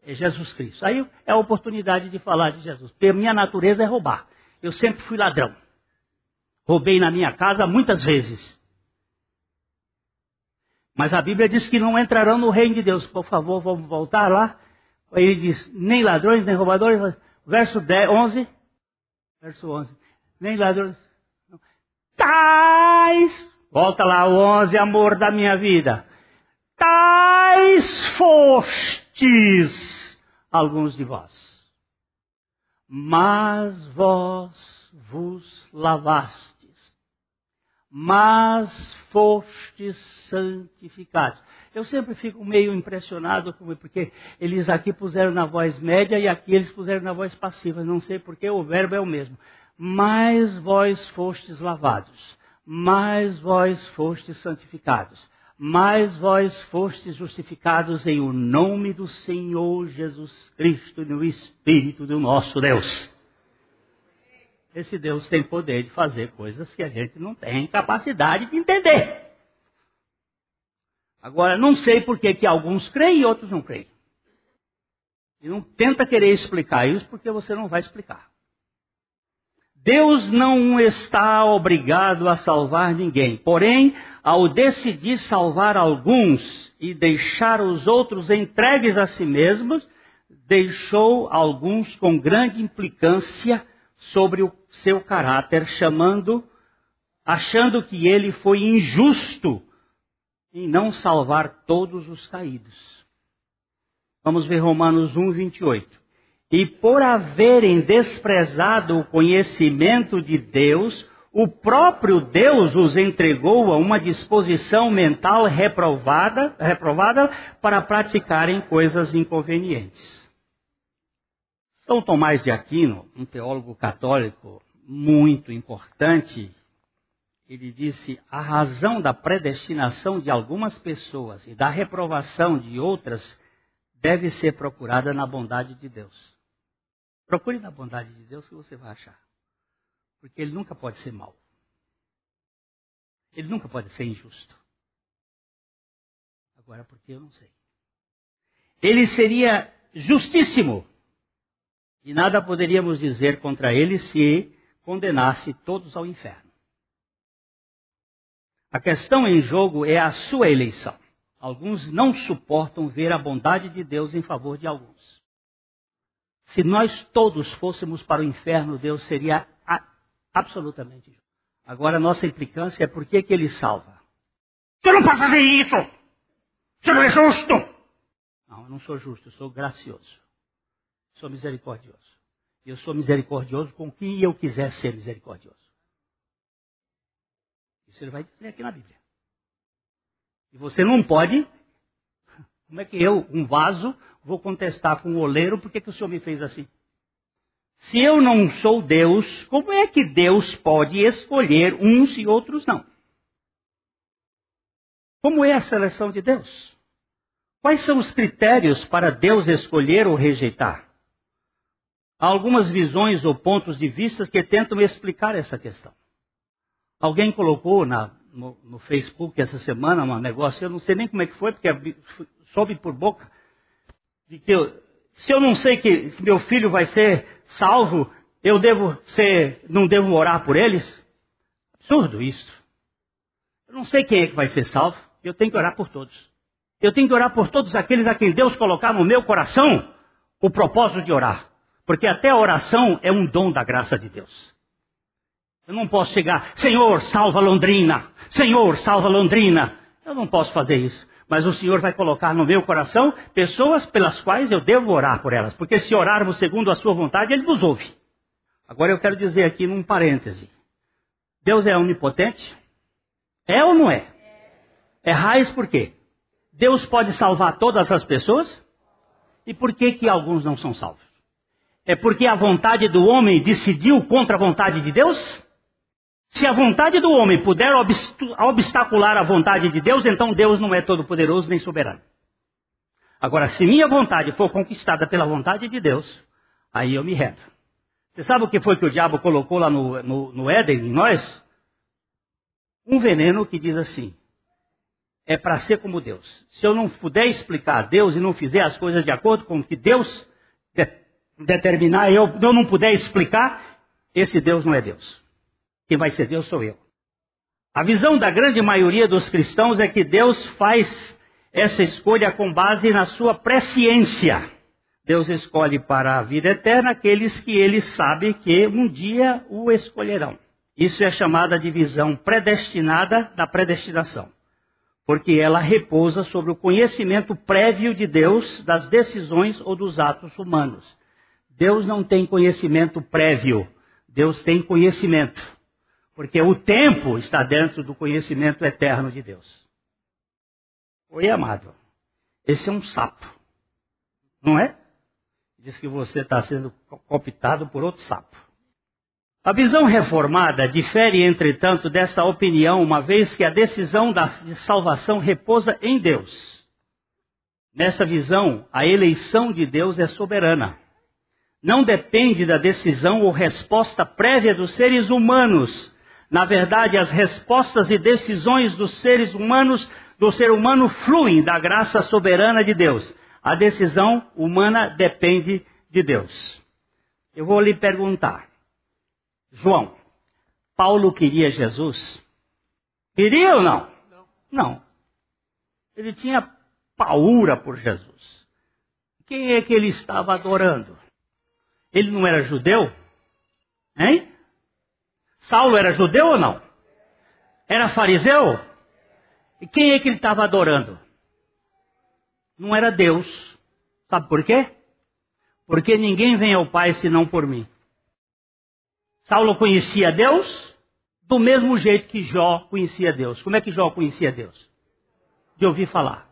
É Jesus Cristo. Aí é a oportunidade de falar de Jesus. Porque minha natureza é roubar. Eu sempre fui ladrão. Roubei na minha casa muitas vezes. Mas a Bíblia diz que não entrarão no reino de Deus. Por favor, vamos voltar lá. Ele diz, nem ladrões, nem roubadores. Verso 10, 11. Verso 11. Nem ladrões. Tais. Volta lá, o 11, amor da minha vida. Tais fostes alguns de vós. Mas vós vos lavastes mas fostes santificados. Eu sempre fico meio impressionado porque eles aqui puseram na voz média e aqui eles puseram na voz passiva. Não sei porque o verbo é o mesmo. Mas vós fostes lavados, mas vós fostes santificados, mas vós fostes justificados em o nome do Senhor Jesus Cristo e no Espírito do nosso Deus. Esse Deus tem poder de fazer coisas que a gente não tem capacidade de entender. Agora, não sei por que, que alguns creem e outros não creem. E não tenta querer explicar isso porque você não vai explicar. Deus não está obrigado a salvar ninguém. Porém, ao decidir salvar alguns e deixar os outros entregues a si mesmos, deixou alguns com grande implicância sobre o seu caráter, chamando, achando que ele foi injusto em não salvar todos os caídos. Vamos ver Romanos 1, 28. E por haverem desprezado o conhecimento de Deus, o próprio Deus os entregou a uma disposição mental reprovada, reprovada para praticarem coisas inconvenientes. São Tomás de Aquino, um teólogo católico muito importante, ele disse: a razão da predestinação de algumas pessoas e da reprovação de outras deve ser procurada na bondade de Deus. Procure na bondade de Deus que você vai achar. Porque ele nunca pode ser mau. Ele nunca pode ser injusto. Agora, porque eu não sei. Ele seria justíssimo. E nada poderíamos dizer contra ele se condenasse todos ao inferno. A questão em jogo é a sua eleição. Alguns não suportam ver a bondade de Deus em favor de alguns. Se nós todos fôssemos para o inferno, Deus seria absolutamente justo. Agora, a nossa implicância é por que, que ele salva. Você não pode fazer isso! Você não é justo! Não, eu não sou justo, eu sou gracioso. Sou misericordioso. Eu sou misericordioso com quem eu quiser ser misericordioso. Isso ele vai dizer aqui na Bíblia. E você não pode. Como é que eu, um vaso, vou contestar com um oleiro por que o senhor me fez assim? Se eu não sou Deus, como é que Deus pode escolher uns e outros não? Como é a seleção de Deus? Quais são os critérios para Deus escolher ou rejeitar? Há algumas visões ou pontos de vista que tentam explicar essa questão. Alguém colocou na, no, no, Facebook essa semana um negócio, eu não sei nem como é que foi, porque soube por boca, de que eu, se eu não sei que, que meu filho vai ser salvo, eu devo ser, não devo orar por eles? Absurdo isso. Eu não sei quem é que vai ser salvo, eu tenho que orar por todos. Eu tenho que orar por todos aqueles a quem Deus colocar no meu coração o propósito de orar. Porque até a oração é um dom da graça de Deus. Eu não posso chegar, Senhor, salva Londrina. Senhor, salva Londrina. Eu não posso fazer isso. Mas o Senhor vai colocar no meu coração pessoas pelas quais eu devo orar por elas. Porque se orarmos segundo a sua vontade, Ele nos ouve. Agora eu quero dizer aqui num parêntese. Deus é onipotente? É ou não é? É raiz por quê? Deus pode salvar todas as pessoas? E por que que alguns não são salvos? É porque a vontade do homem decidiu contra a vontade de Deus? Se a vontade do homem puder obstacular a vontade de Deus, então Deus não é todo-poderoso nem soberano. Agora, se minha vontade for conquistada pela vontade de Deus, aí eu me rendo. Você sabe o que foi que o diabo colocou lá no, no, no Éden, em nós? Um veneno que diz assim: é para ser como Deus. Se eu não puder explicar Deus e não fizer as coisas de acordo com o que Deus de, determinar, eu, eu não puder explicar, esse Deus não é Deus. Quem vai ser Deus sou eu. A visão da grande maioria dos cristãos é que Deus faz essa escolha com base na sua presciência. Deus escolhe para a vida eterna aqueles que ele sabe que um dia o escolherão. Isso é chamada de visão predestinada da predestinação, porque ela repousa sobre o conhecimento prévio de Deus das decisões ou dos atos humanos. Deus não tem conhecimento prévio, Deus tem conhecimento. Porque o tempo está dentro do conhecimento eterno de Deus. Oi, amado. Esse é um sapo. Não é? Diz que você está sendo cooptado por outro sapo. A visão reformada difere, entretanto, desta opinião, uma vez que a decisão de salvação repousa em Deus. Nesta visão, a eleição de Deus é soberana. Não depende da decisão ou resposta prévia dos seres humanos na verdade, as respostas e decisões dos seres humanos, do ser humano, fluem da graça soberana de Deus. A decisão humana depende de Deus. Eu vou lhe perguntar, João, Paulo queria Jesus? Queria ou não? Não. não. Ele tinha paura por Jesus. Quem é que ele estava adorando? Ele não era judeu? Hein? Saulo era judeu ou não? Era fariseu? E quem é que ele estava adorando? Não era Deus. Sabe por quê? Porque ninguém vem ao Pai senão por mim. Saulo conhecia Deus do mesmo jeito que Jó conhecia Deus. Como é que Jó conhecia Deus? De ouvir falar.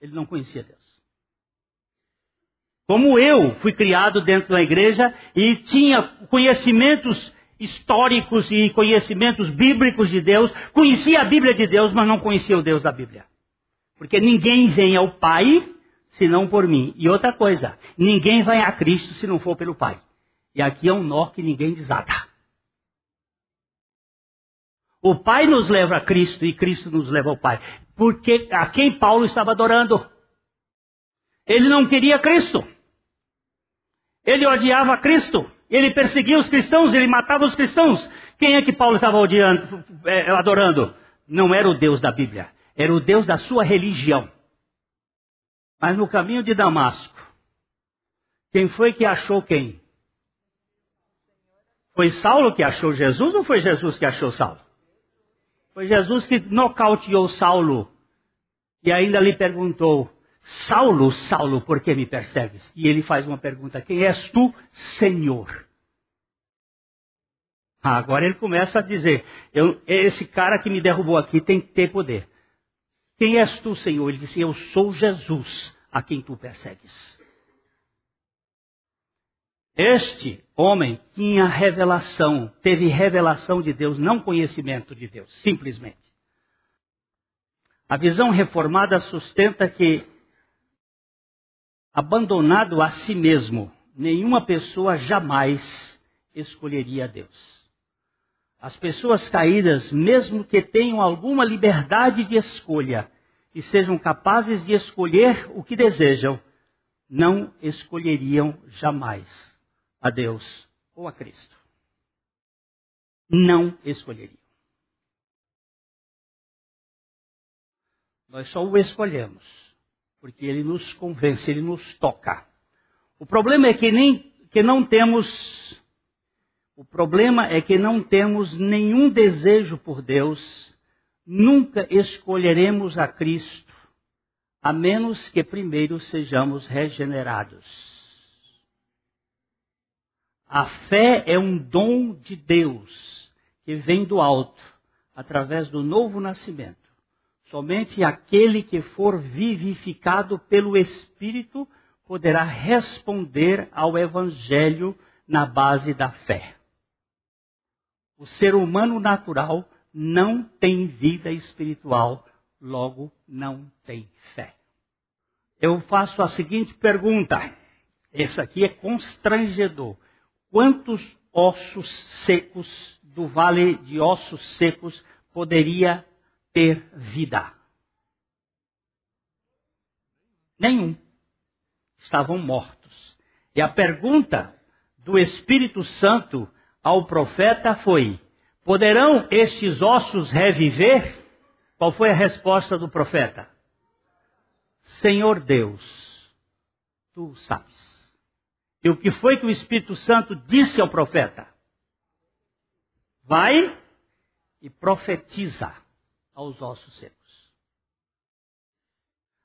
Ele não conhecia Deus. Como eu fui criado dentro da igreja e tinha conhecimentos históricos e conhecimentos bíblicos de Deus, conhecia a Bíblia de Deus, mas não conhecia o Deus da Bíblia. Porque ninguém vem ao Pai senão por mim. E outra coisa, ninguém vai a Cristo se não for pelo Pai. E aqui é um nó que ninguém desata. O Pai nos leva a Cristo e Cristo nos leva ao Pai. Porque a quem Paulo estava adorando? Ele não queria Cristo. Ele odiava Cristo. Ele perseguia os cristãos, ele matava os cristãos. Quem é que Paulo estava odiando, é, adorando? Não era o Deus da Bíblia, era o Deus da sua religião. Mas no caminho de Damasco, quem foi que achou quem? Foi Saulo que achou Jesus ou foi Jesus que achou Saulo? Foi Jesus que nocauteou Saulo e ainda lhe perguntou: Saulo, Saulo, por que me persegues? E ele faz uma pergunta: Quem és tu, Senhor? Ah, agora ele começa a dizer: Esse cara que me derrubou aqui tem que ter poder. Quem és tu, Senhor? Ele disse: Eu sou Jesus, a quem tu persegues. Este homem tinha revelação, teve revelação de Deus, não conhecimento de Deus, simplesmente. A visão reformada sustenta que, abandonado a si mesmo, nenhuma pessoa jamais escolheria Deus. As pessoas caídas, mesmo que tenham alguma liberdade de escolha e sejam capazes de escolher o que desejam, não escolheriam jamais a Deus ou a Cristo. Não escolheriam. Nós só o escolhemos, porque ele nos convence, ele nos toca. O problema é que, nem, que não temos. O problema é que não temos nenhum desejo por Deus, nunca escolheremos a Cristo, a menos que primeiro sejamos regenerados. A fé é um dom de Deus que vem do alto, através do novo nascimento. Somente aquele que for vivificado pelo Espírito poderá responder ao Evangelho na base da fé. O ser humano natural não tem vida espiritual, logo não tem fé. Eu faço a seguinte pergunta. Esse aqui é constrangedor. Quantos ossos secos do vale de ossos secos poderia ter vida? Nenhum. Estavam mortos. E a pergunta do Espírito Santo ao profeta foi: Poderão estes ossos reviver? Qual foi a resposta do profeta? Senhor Deus, tu sabes. E o que foi que o Espírito Santo disse ao profeta? Vai e profetiza aos ossos secos.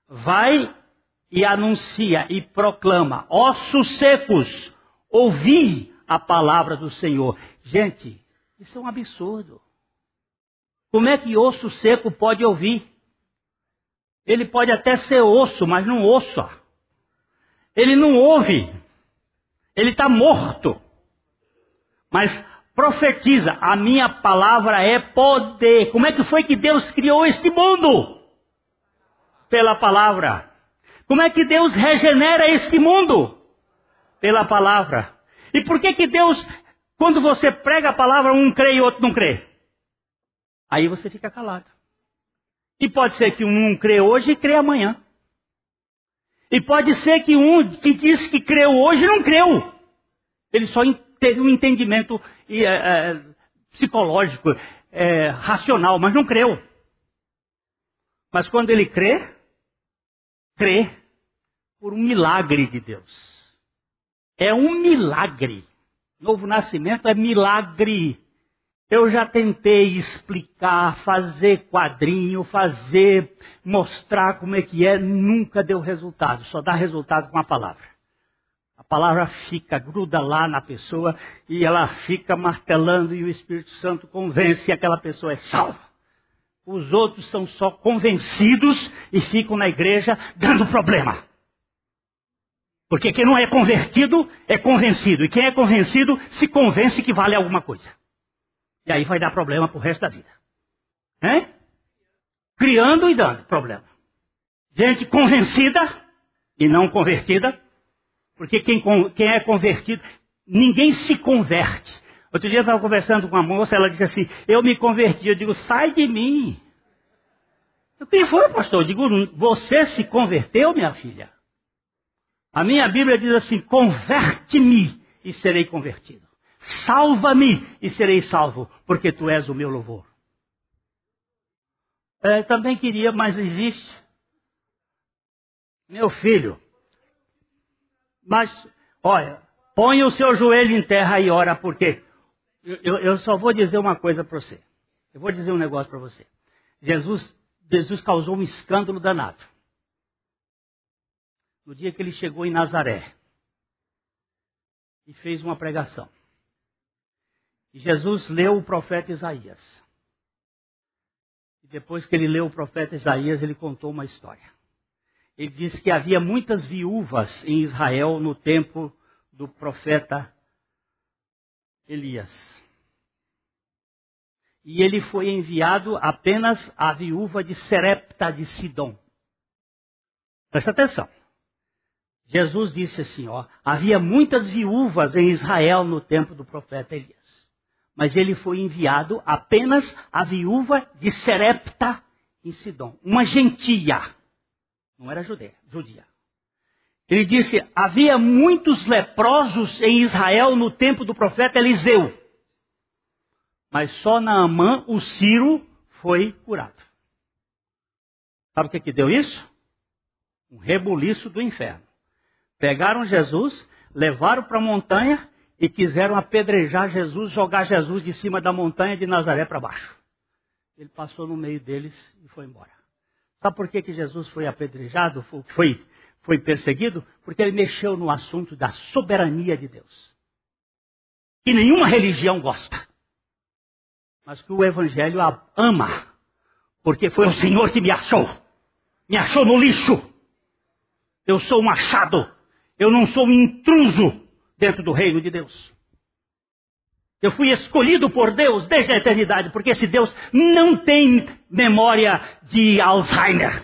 Vai e anuncia e proclama: ossos secos, ouvi a palavra do Senhor. Gente, isso é um absurdo. Como é que osso seco pode ouvir? Ele pode até ser osso, mas não ouça. Ele não ouve. Ele está morto. Mas profetiza, a minha palavra é poder. Como é que foi que Deus criou este mundo? Pela palavra. Como é que Deus regenera este mundo? Pela palavra. E por que que Deus, quando você prega a palavra, um crê e outro não crê? Aí você fica calado. E pode ser que um crê hoje e crê amanhã. E pode ser que um que disse que creu hoje não creu. Ele só teve um entendimento é, é, psicológico, é, racional, mas não creu. Mas quando ele crê, crê por um milagre de Deus. É um milagre. Novo nascimento é milagre. Eu já tentei explicar, fazer quadrinho, fazer, mostrar como é que é, nunca deu resultado. Só dá resultado com a palavra. A palavra fica, gruda lá na pessoa e ela fica martelando e o Espírito Santo convence e aquela pessoa é salva. Os outros são só convencidos e ficam na igreja dando problema. Porque quem não é convertido é convencido. E quem é convencido se convence que vale alguma coisa. E aí vai dar problema pro resto da vida. Hein? Criando e dando problema. Gente convencida e não convertida. Porque quem, quem é convertido, ninguém se converte. Outro dia eu estava conversando com uma moça, ela disse assim, eu me converti. Eu digo, sai de mim. O que foi, pastor? Eu digo, você se converteu, minha filha? A minha Bíblia diz assim, converte-me e serei convertido. Salva-me e serei salvo, porque tu és o meu louvor. É, também queria, mas existe. Meu filho. Mas, olha, põe o seu joelho em terra e ora, porque eu, eu só vou dizer uma coisa para você. Eu vou dizer um negócio para você. Jesus, Jesus causou um escândalo danado. No dia que ele chegou em Nazaré e fez uma pregação. E Jesus leu o profeta Isaías. E depois que ele leu o profeta Isaías, ele contou uma história. Ele disse que havia muitas viúvas em Israel no tempo do profeta Elias. E ele foi enviado apenas à viúva de Serepta de Sidom. Presta atenção. Jesus disse assim, ó, havia muitas viúvas em Israel no tempo do profeta Elias. Mas ele foi enviado apenas à viúva de Serepta em Sidom, uma gentia. Não era judia, judia. Ele disse: havia muitos leprosos em Israel no tempo do profeta Eliseu. Mas só Naamã, o Ciro, foi curado. Sabe o que, que deu isso? Um rebuliço do inferno. Pegaram Jesus, levaram para a montanha e quiseram apedrejar Jesus, jogar Jesus de cima da montanha de Nazaré para baixo. Ele passou no meio deles e foi embora. Sabe por que, que Jesus foi apedrejado, foi foi perseguido porque ele mexeu no assunto da soberania de Deus. Que nenhuma religião gosta. Mas que o Evangelho ama. Porque foi o Senhor que me achou. Me achou no lixo. Eu sou um achado. Eu não sou um intruso dentro do reino de Deus. Eu fui escolhido por Deus desde a eternidade, porque esse Deus não tem memória de Alzheimer.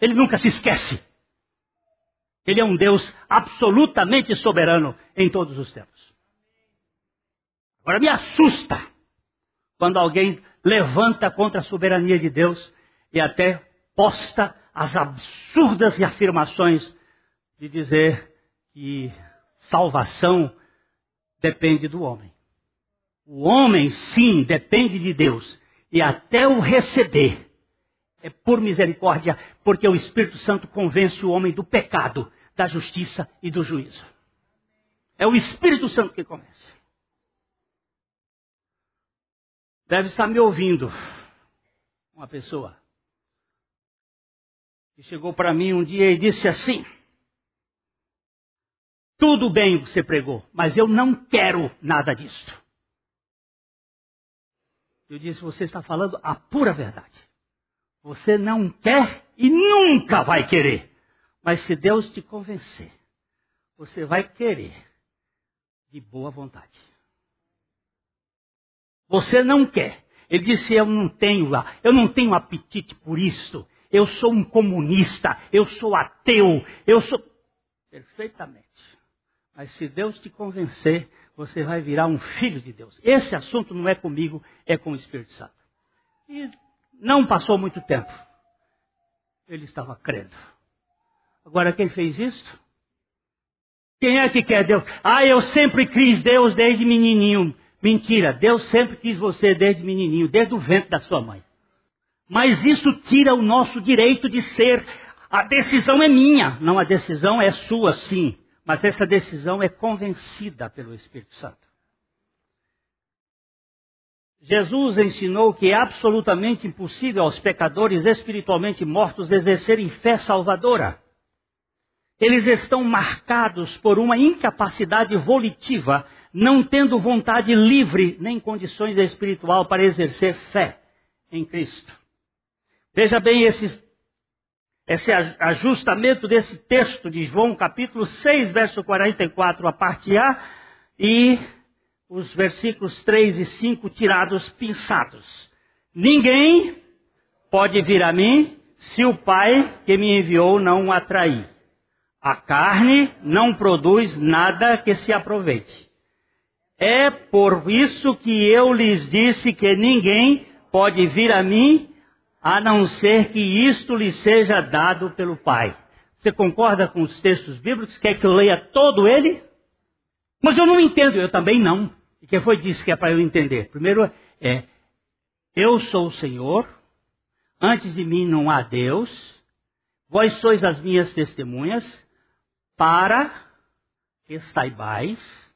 Ele nunca se esquece. Ele é um Deus absolutamente soberano em todos os tempos. Agora me assusta quando alguém levanta contra a soberania de Deus e até posta as absurdas afirmações de dizer que salvação depende do homem. O homem, sim, depende de Deus. E até o receber é por misericórdia, porque o Espírito Santo convence o homem do pecado da justiça e do juízo. É o Espírito Santo que começa. Deve estar me ouvindo uma pessoa que chegou para mim um dia e disse assim: Tudo bem o que você pregou, mas eu não quero nada disso. Eu disse: Você está falando a pura verdade. Você não quer e nunca vai querer. Mas se Deus te convencer, você vai querer de boa vontade. Você não quer. Ele disse: Eu não tenho, eu não tenho apetite por isto. Eu sou um comunista, eu sou ateu, eu sou. Perfeitamente. Mas se Deus te convencer, você vai virar um filho de Deus. Esse assunto não é comigo, é com o Espírito Santo. E não passou muito tempo. Ele estava crendo. Agora, quem fez isso? Quem é que quer Deus? Ah, eu sempre quis Deus desde menininho. Mentira, Deus sempre quis você desde menininho, desde o ventre da sua mãe. Mas isso tira o nosso direito de ser. A decisão é minha, não a decisão é sua, sim. Mas essa decisão é convencida pelo Espírito Santo. Jesus ensinou que é absolutamente impossível aos pecadores espiritualmente mortos exercerem fé salvadora. Eles estão marcados por uma incapacidade volitiva, não tendo vontade livre nem condições espiritual para exercer fé em Cristo. Veja bem esse, esse ajustamento desse texto de João capítulo 6, verso 44, a parte A, e os versículos 3 e 5 tirados, pinçados. Ninguém pode vir a mim se o Pai que me enviou não o atrair. A carne não produz nada que se aproveite. É por isso que eu lhes disse que ninguém pode vir a mim a não ser que isto lhe seja dado pelo Pai. Você concorda com os textos bíblicos? Quer que eu leia todo ele? Mas eu não entendo, eu também não. E que foi disse que é para eu entender? Primeiro é, eu sou o Senhor, antes de mim não há Deus, vós sois as minhas testemunhas, para que saibais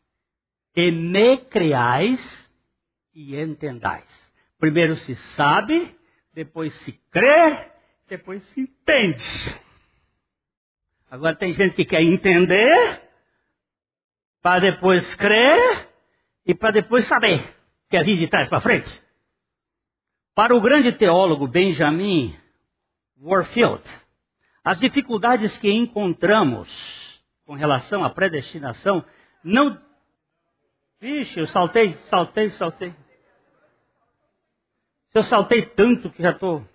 e me creais e entendais. Primeiro se sabe, depois se crê, depois se entende. Agora tem gente que quer entender, para depois crer e para depois saber. Quer vir de trás para frente? Para o grande teólogo Benjamin Warfield, as dificuldades que encontramos com relação à predestinação não. Vixe, eu saltei, saltei, saltei. Eu saltei tanto que já estou.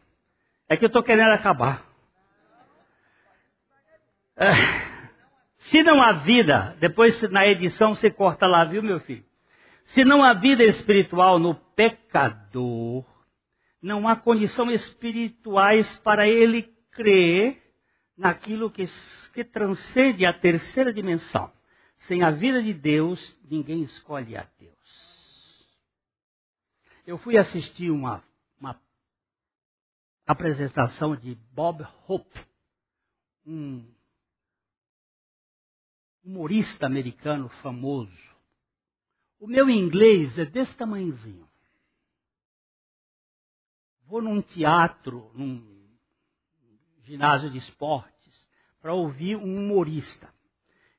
É que eu estou querendo acabar. É, se não há vida, depois na edição você corta lá, viu, meu filho? Se não há vida espiritual no pecador, não há condição espirituais para ele crer naquilo que, que transcende a terceira dimensão. Sem a vida de Deus, ninguém escolhe a Deus. Eu fui assistir uma, uma apresentação de Bob Hope, um humorista americano famoso. O meu inglês é desse tamanhozinho vou num teatro, num ginásio de esportes, para ouvir um humorista.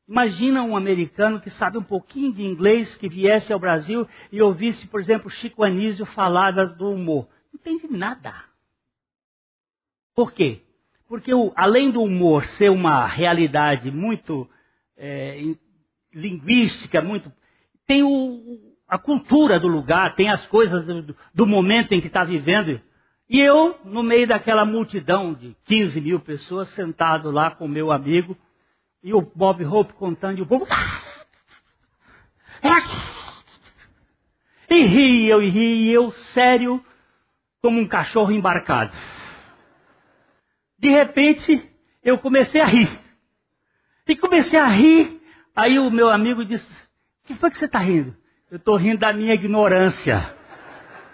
Imagina um americano que sabe um pouquinho de inglês, que viesse ao Brasil e ouvisse, por exemplo, Chico Anísio falar do humor. Não entende nada. Por quê? Porque o, além do humor ser uma realidade muito é, linguística, muito. Tem o, a cultura do lugar, tem as coisas do, do momento em que está vivendo. E eu, no meio daquela multidão de 15 mil pessoas, sentado lá com meu amigo, e o Bob Hope contando, e o povo. E ria, eu e ria, e eu sério, como um cachorro embarcado. De repente, eu comecei a rir. E comecei a rir. Aí o meu amigo disse: O que foi que você está rindo? Eu estou rindo da minha ignorância.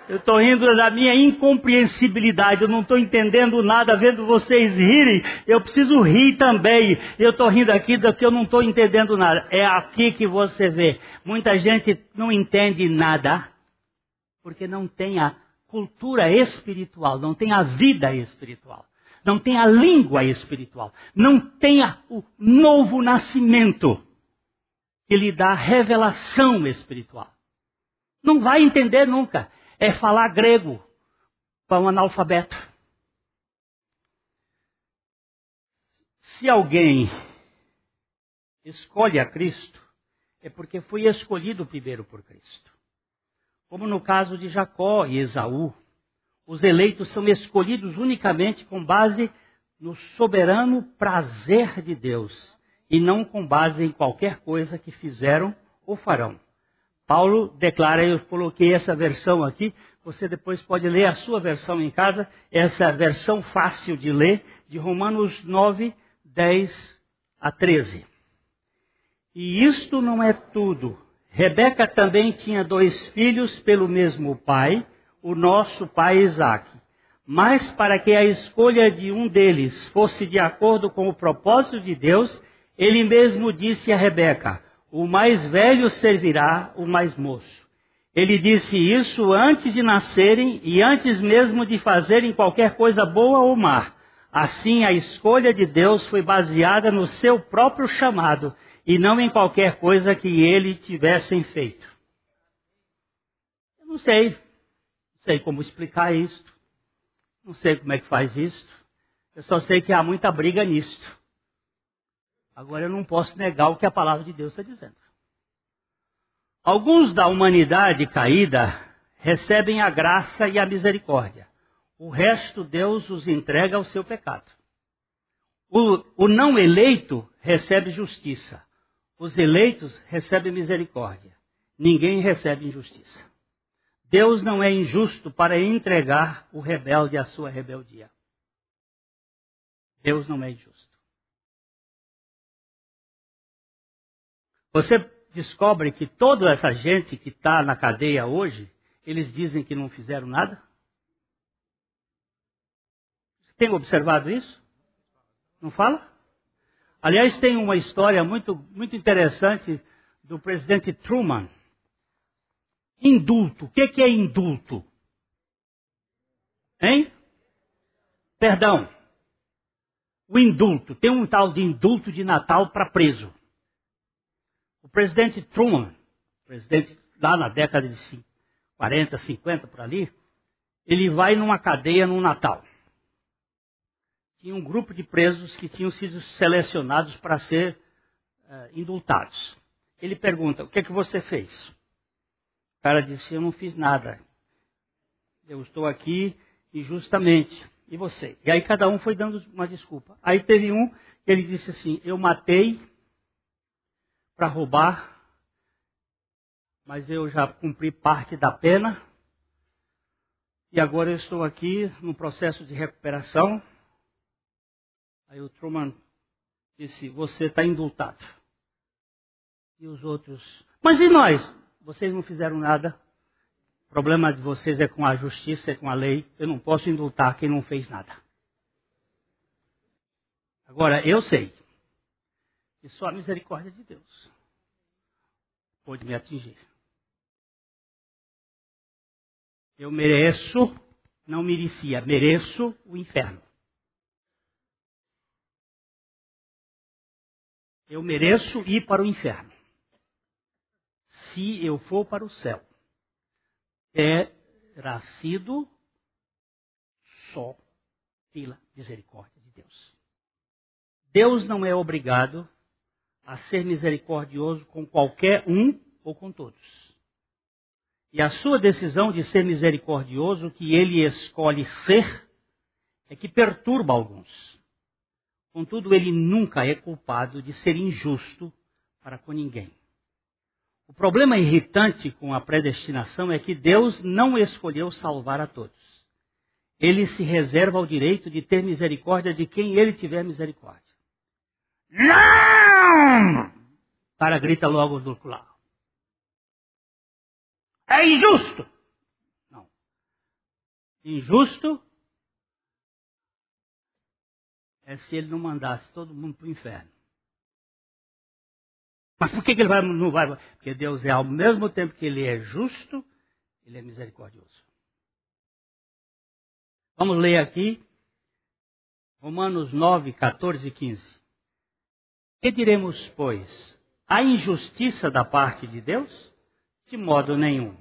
Eu estou rindo da minha incompreensibilidade. Eu não estou entendendo nada vendo vocês rirem. Eu preciso rir também. Eu estou rindo aqui do que eu não estou entendendo nada. É aqui que você vê. Muita gente não entende nada porque não tem a cultura espiritual, não tem a vida espiritual, não tem a língua espiritual, não tem o novo nascimento que lhe dá revelação espiritual. Não vai entender nunca é falar grego para um analfabeto. Se alguém escolhe a Cristo, é porque foi escolhido primeiro por Cristo. Como no caso de Jacó e Esaú, os eleitos são escolhidos unicamente com base no soberano prazer de Deus e não com base em qualquer coisa que fizeram ou farão. Paulo declara, eu coloquei essa versão aqui, você depois pode ler a sua versão em casa, essa versão fácil de ler, de Romanos 9, 10 a 13. E isto não é tudo. Rebeca também tinha dois filhos pelo mesmo pai, o nosso pai Isaque. Mas para que a escolha de um deles fosse de acordo com o propósito de Deus, ele mesmo disse a Rebeca: o mais velho servirá o mais moço. Ele disse isso antes de nascerem e antes mesmo de fazerem qualquer coisa boa ou má. Assim, a escolha de Deus foi baseada no seu próprio chamado e não em qualquer coisa que ele tivessem feito. Eu não sei, não sei como explicar isto, não sei como é que faz isto. Eu só sei que há muita briga nisto. Agora eu não posso negar o que a palavra de Deus está dizendo. Alguns da humanidade caída recebem a graça e a misericórdia. O resto Deus os entrega ao seu pecado. O, o não eleito recebe justiça. Os eleitos recebem misericórdia. Ninguém recebe injustiça. Deus não é injusto para entregar o rebelde à sua rebeldia. Deus não é injusto. Você descobre que toda essa gente que está na cadeia hoje, eles dizem que não fizeram nada? Você tem observado isso? Não fala? Aliás, tem uma história muito, muito interessante do presidente Truman. Indulto. O que, é indulto? Hein? Perdão. O indulto. Tem um tal de indulto de Natal para preso. O presidente Truman, presidente lá na década de 40, 50 por ali, ele vai numa cadeia no Natal. Tinha um grupo de presos que tinham sido selecionados para ser uh, indultados. Ele pergunta: O que é que você fez? O cara disse: Eu não fiz nada. Eu estou aqui injustamente. E você? E aí cada um foi dando uma desculpa. Aí teve um que ele disse assim: Eu matei para roubar, mas eu já cumpri parte da pena. E agora eu estou aqui no processo de recuperação. Aí o Truman disse: Você está indultado. E os outros: Mas e nós? Vocês não fizeram nada. O problema de vocês é com a justiça, é com a lei. Eu não posso indultar quem não fez nada. Agora, eu sei que só a misericórdia de Deus pode me atingir. Eu mereço, não merecia, mereço o inferno. Eu mereço ir para o inferno. Se eu for para o céu, terá sido só pela misericórdia de Deus. Deus não é obrigado a ser misericordioso com qualquer um ou com todos. E a sua decisão de ser misericordioso, que ele escolhe ser, é que perturba alguns. Contudo, ele nunca é culpado de ser injusto para com ninguém. O problema irritante com a predestinação é que Deus não escolheu salvar a todos. Ele se reserva o direito de ter misericórdia de quem ele tiver misericórdia. Não! Para grita logo do outro lado. É injusto. Não. Injusto é se ele não mandasse todo mundo para o inferno. Mas por que, que ele vai, não vai? Porque Deus é ao mesmo tempo que ele é justo, ele é misericordioso. Vamos ler aqui Romanos 9, 14 e 15. Que diremos, pois? A injustiça da parte de Deus? De modo nenhum.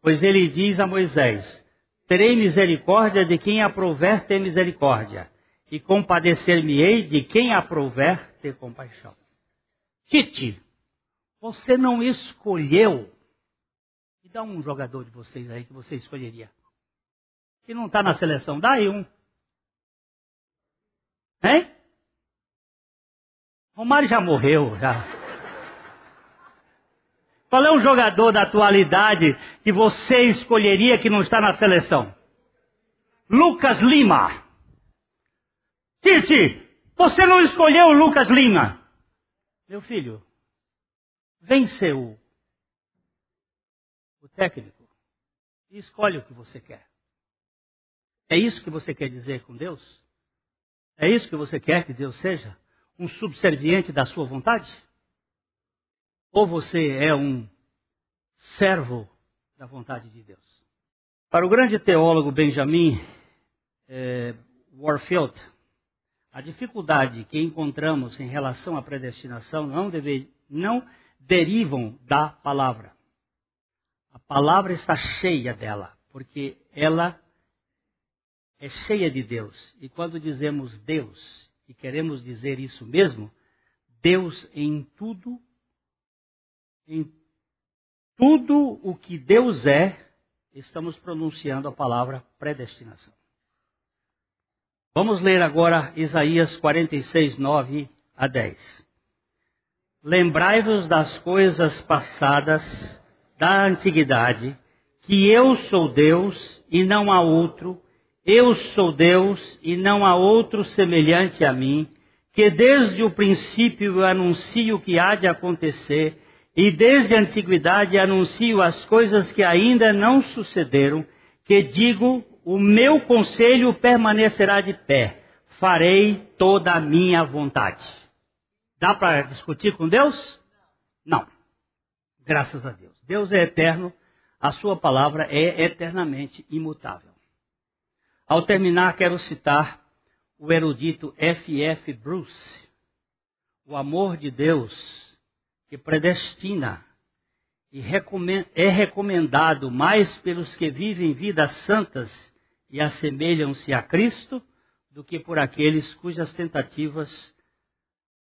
Pois ele diz a Moisés: Terei misericórdia de quem aprouver ter misericórdia, e compadecer-me-ei de quem aprouver ter compaixão. Tite, você não escolheu. E dá um jogador de vocês aí que você escolheria. Que não está na seleção, dá aí um. Hein? Romário já morreu, já. Qual é um jogador da atualidade que você escolheria que não está na seleção? Lucas Lima. Tite, você não escolheu o Lucas Lima. Meu filho, venceu o técnico e escolhe o que você quer. É isso que você quer dizer com Deus? É isso que você quer que Deus seja? Um subserviente da sua vontade? Ou você é um servo da vontade de Deus? Para o grande teólogo Benjamin eh, Warfield, a dificuldade que encontramos em relação à predestinação não, deve, não derivam da palavra. A palavra está cheia dela, porque ela é cheia de Deus. E quando dizemos Deus, e queremos dizer isso mesmo, Deus em tudo, em tudo o que Deus é, estamos pronunciando a palavra predestinação. Vamos ler agora Isaías 46, 9 a 10. Lembrai-vos das coisas passadas da antiguidade, que eu sou Deus e não há outro, eu sou Deus e não há outro semelhante a mim, que desde o princípio anuncio o que há de acontecer, e desde a antiguidade anuncio as coisas que ainda não sucederam, que digo, o meu conselho permanecerá de pé, farei toda a minha vontade. Dá para discutir com Deus? Não. Graças a Deus. Deus é eterno, a sua palavra é eternamente imutável. Ao terminar, quero citar o erudito F. F. Bruce. O amor de Deus que predestina e é recomendado mais pelos que vivem vidas santas e assemelham-se a Cristo do que por aqueles cujas tentativas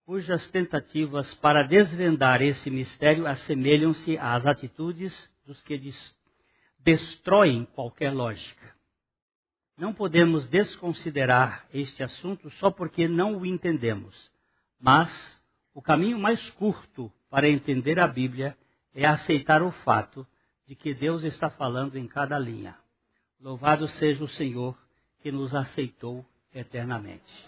cujas tentativas para desvendar esse mistério assemelham-se às atitudes dos que destroem qualquer lógica. Não podemos desconsiderar este assunto só porque não o entendemos, mas o caminho mais curto para entender a Bíblia é aceitar o fato de que Deus está falando em cada linha. Louvado seja o Senhor que nos aceitou eternamente.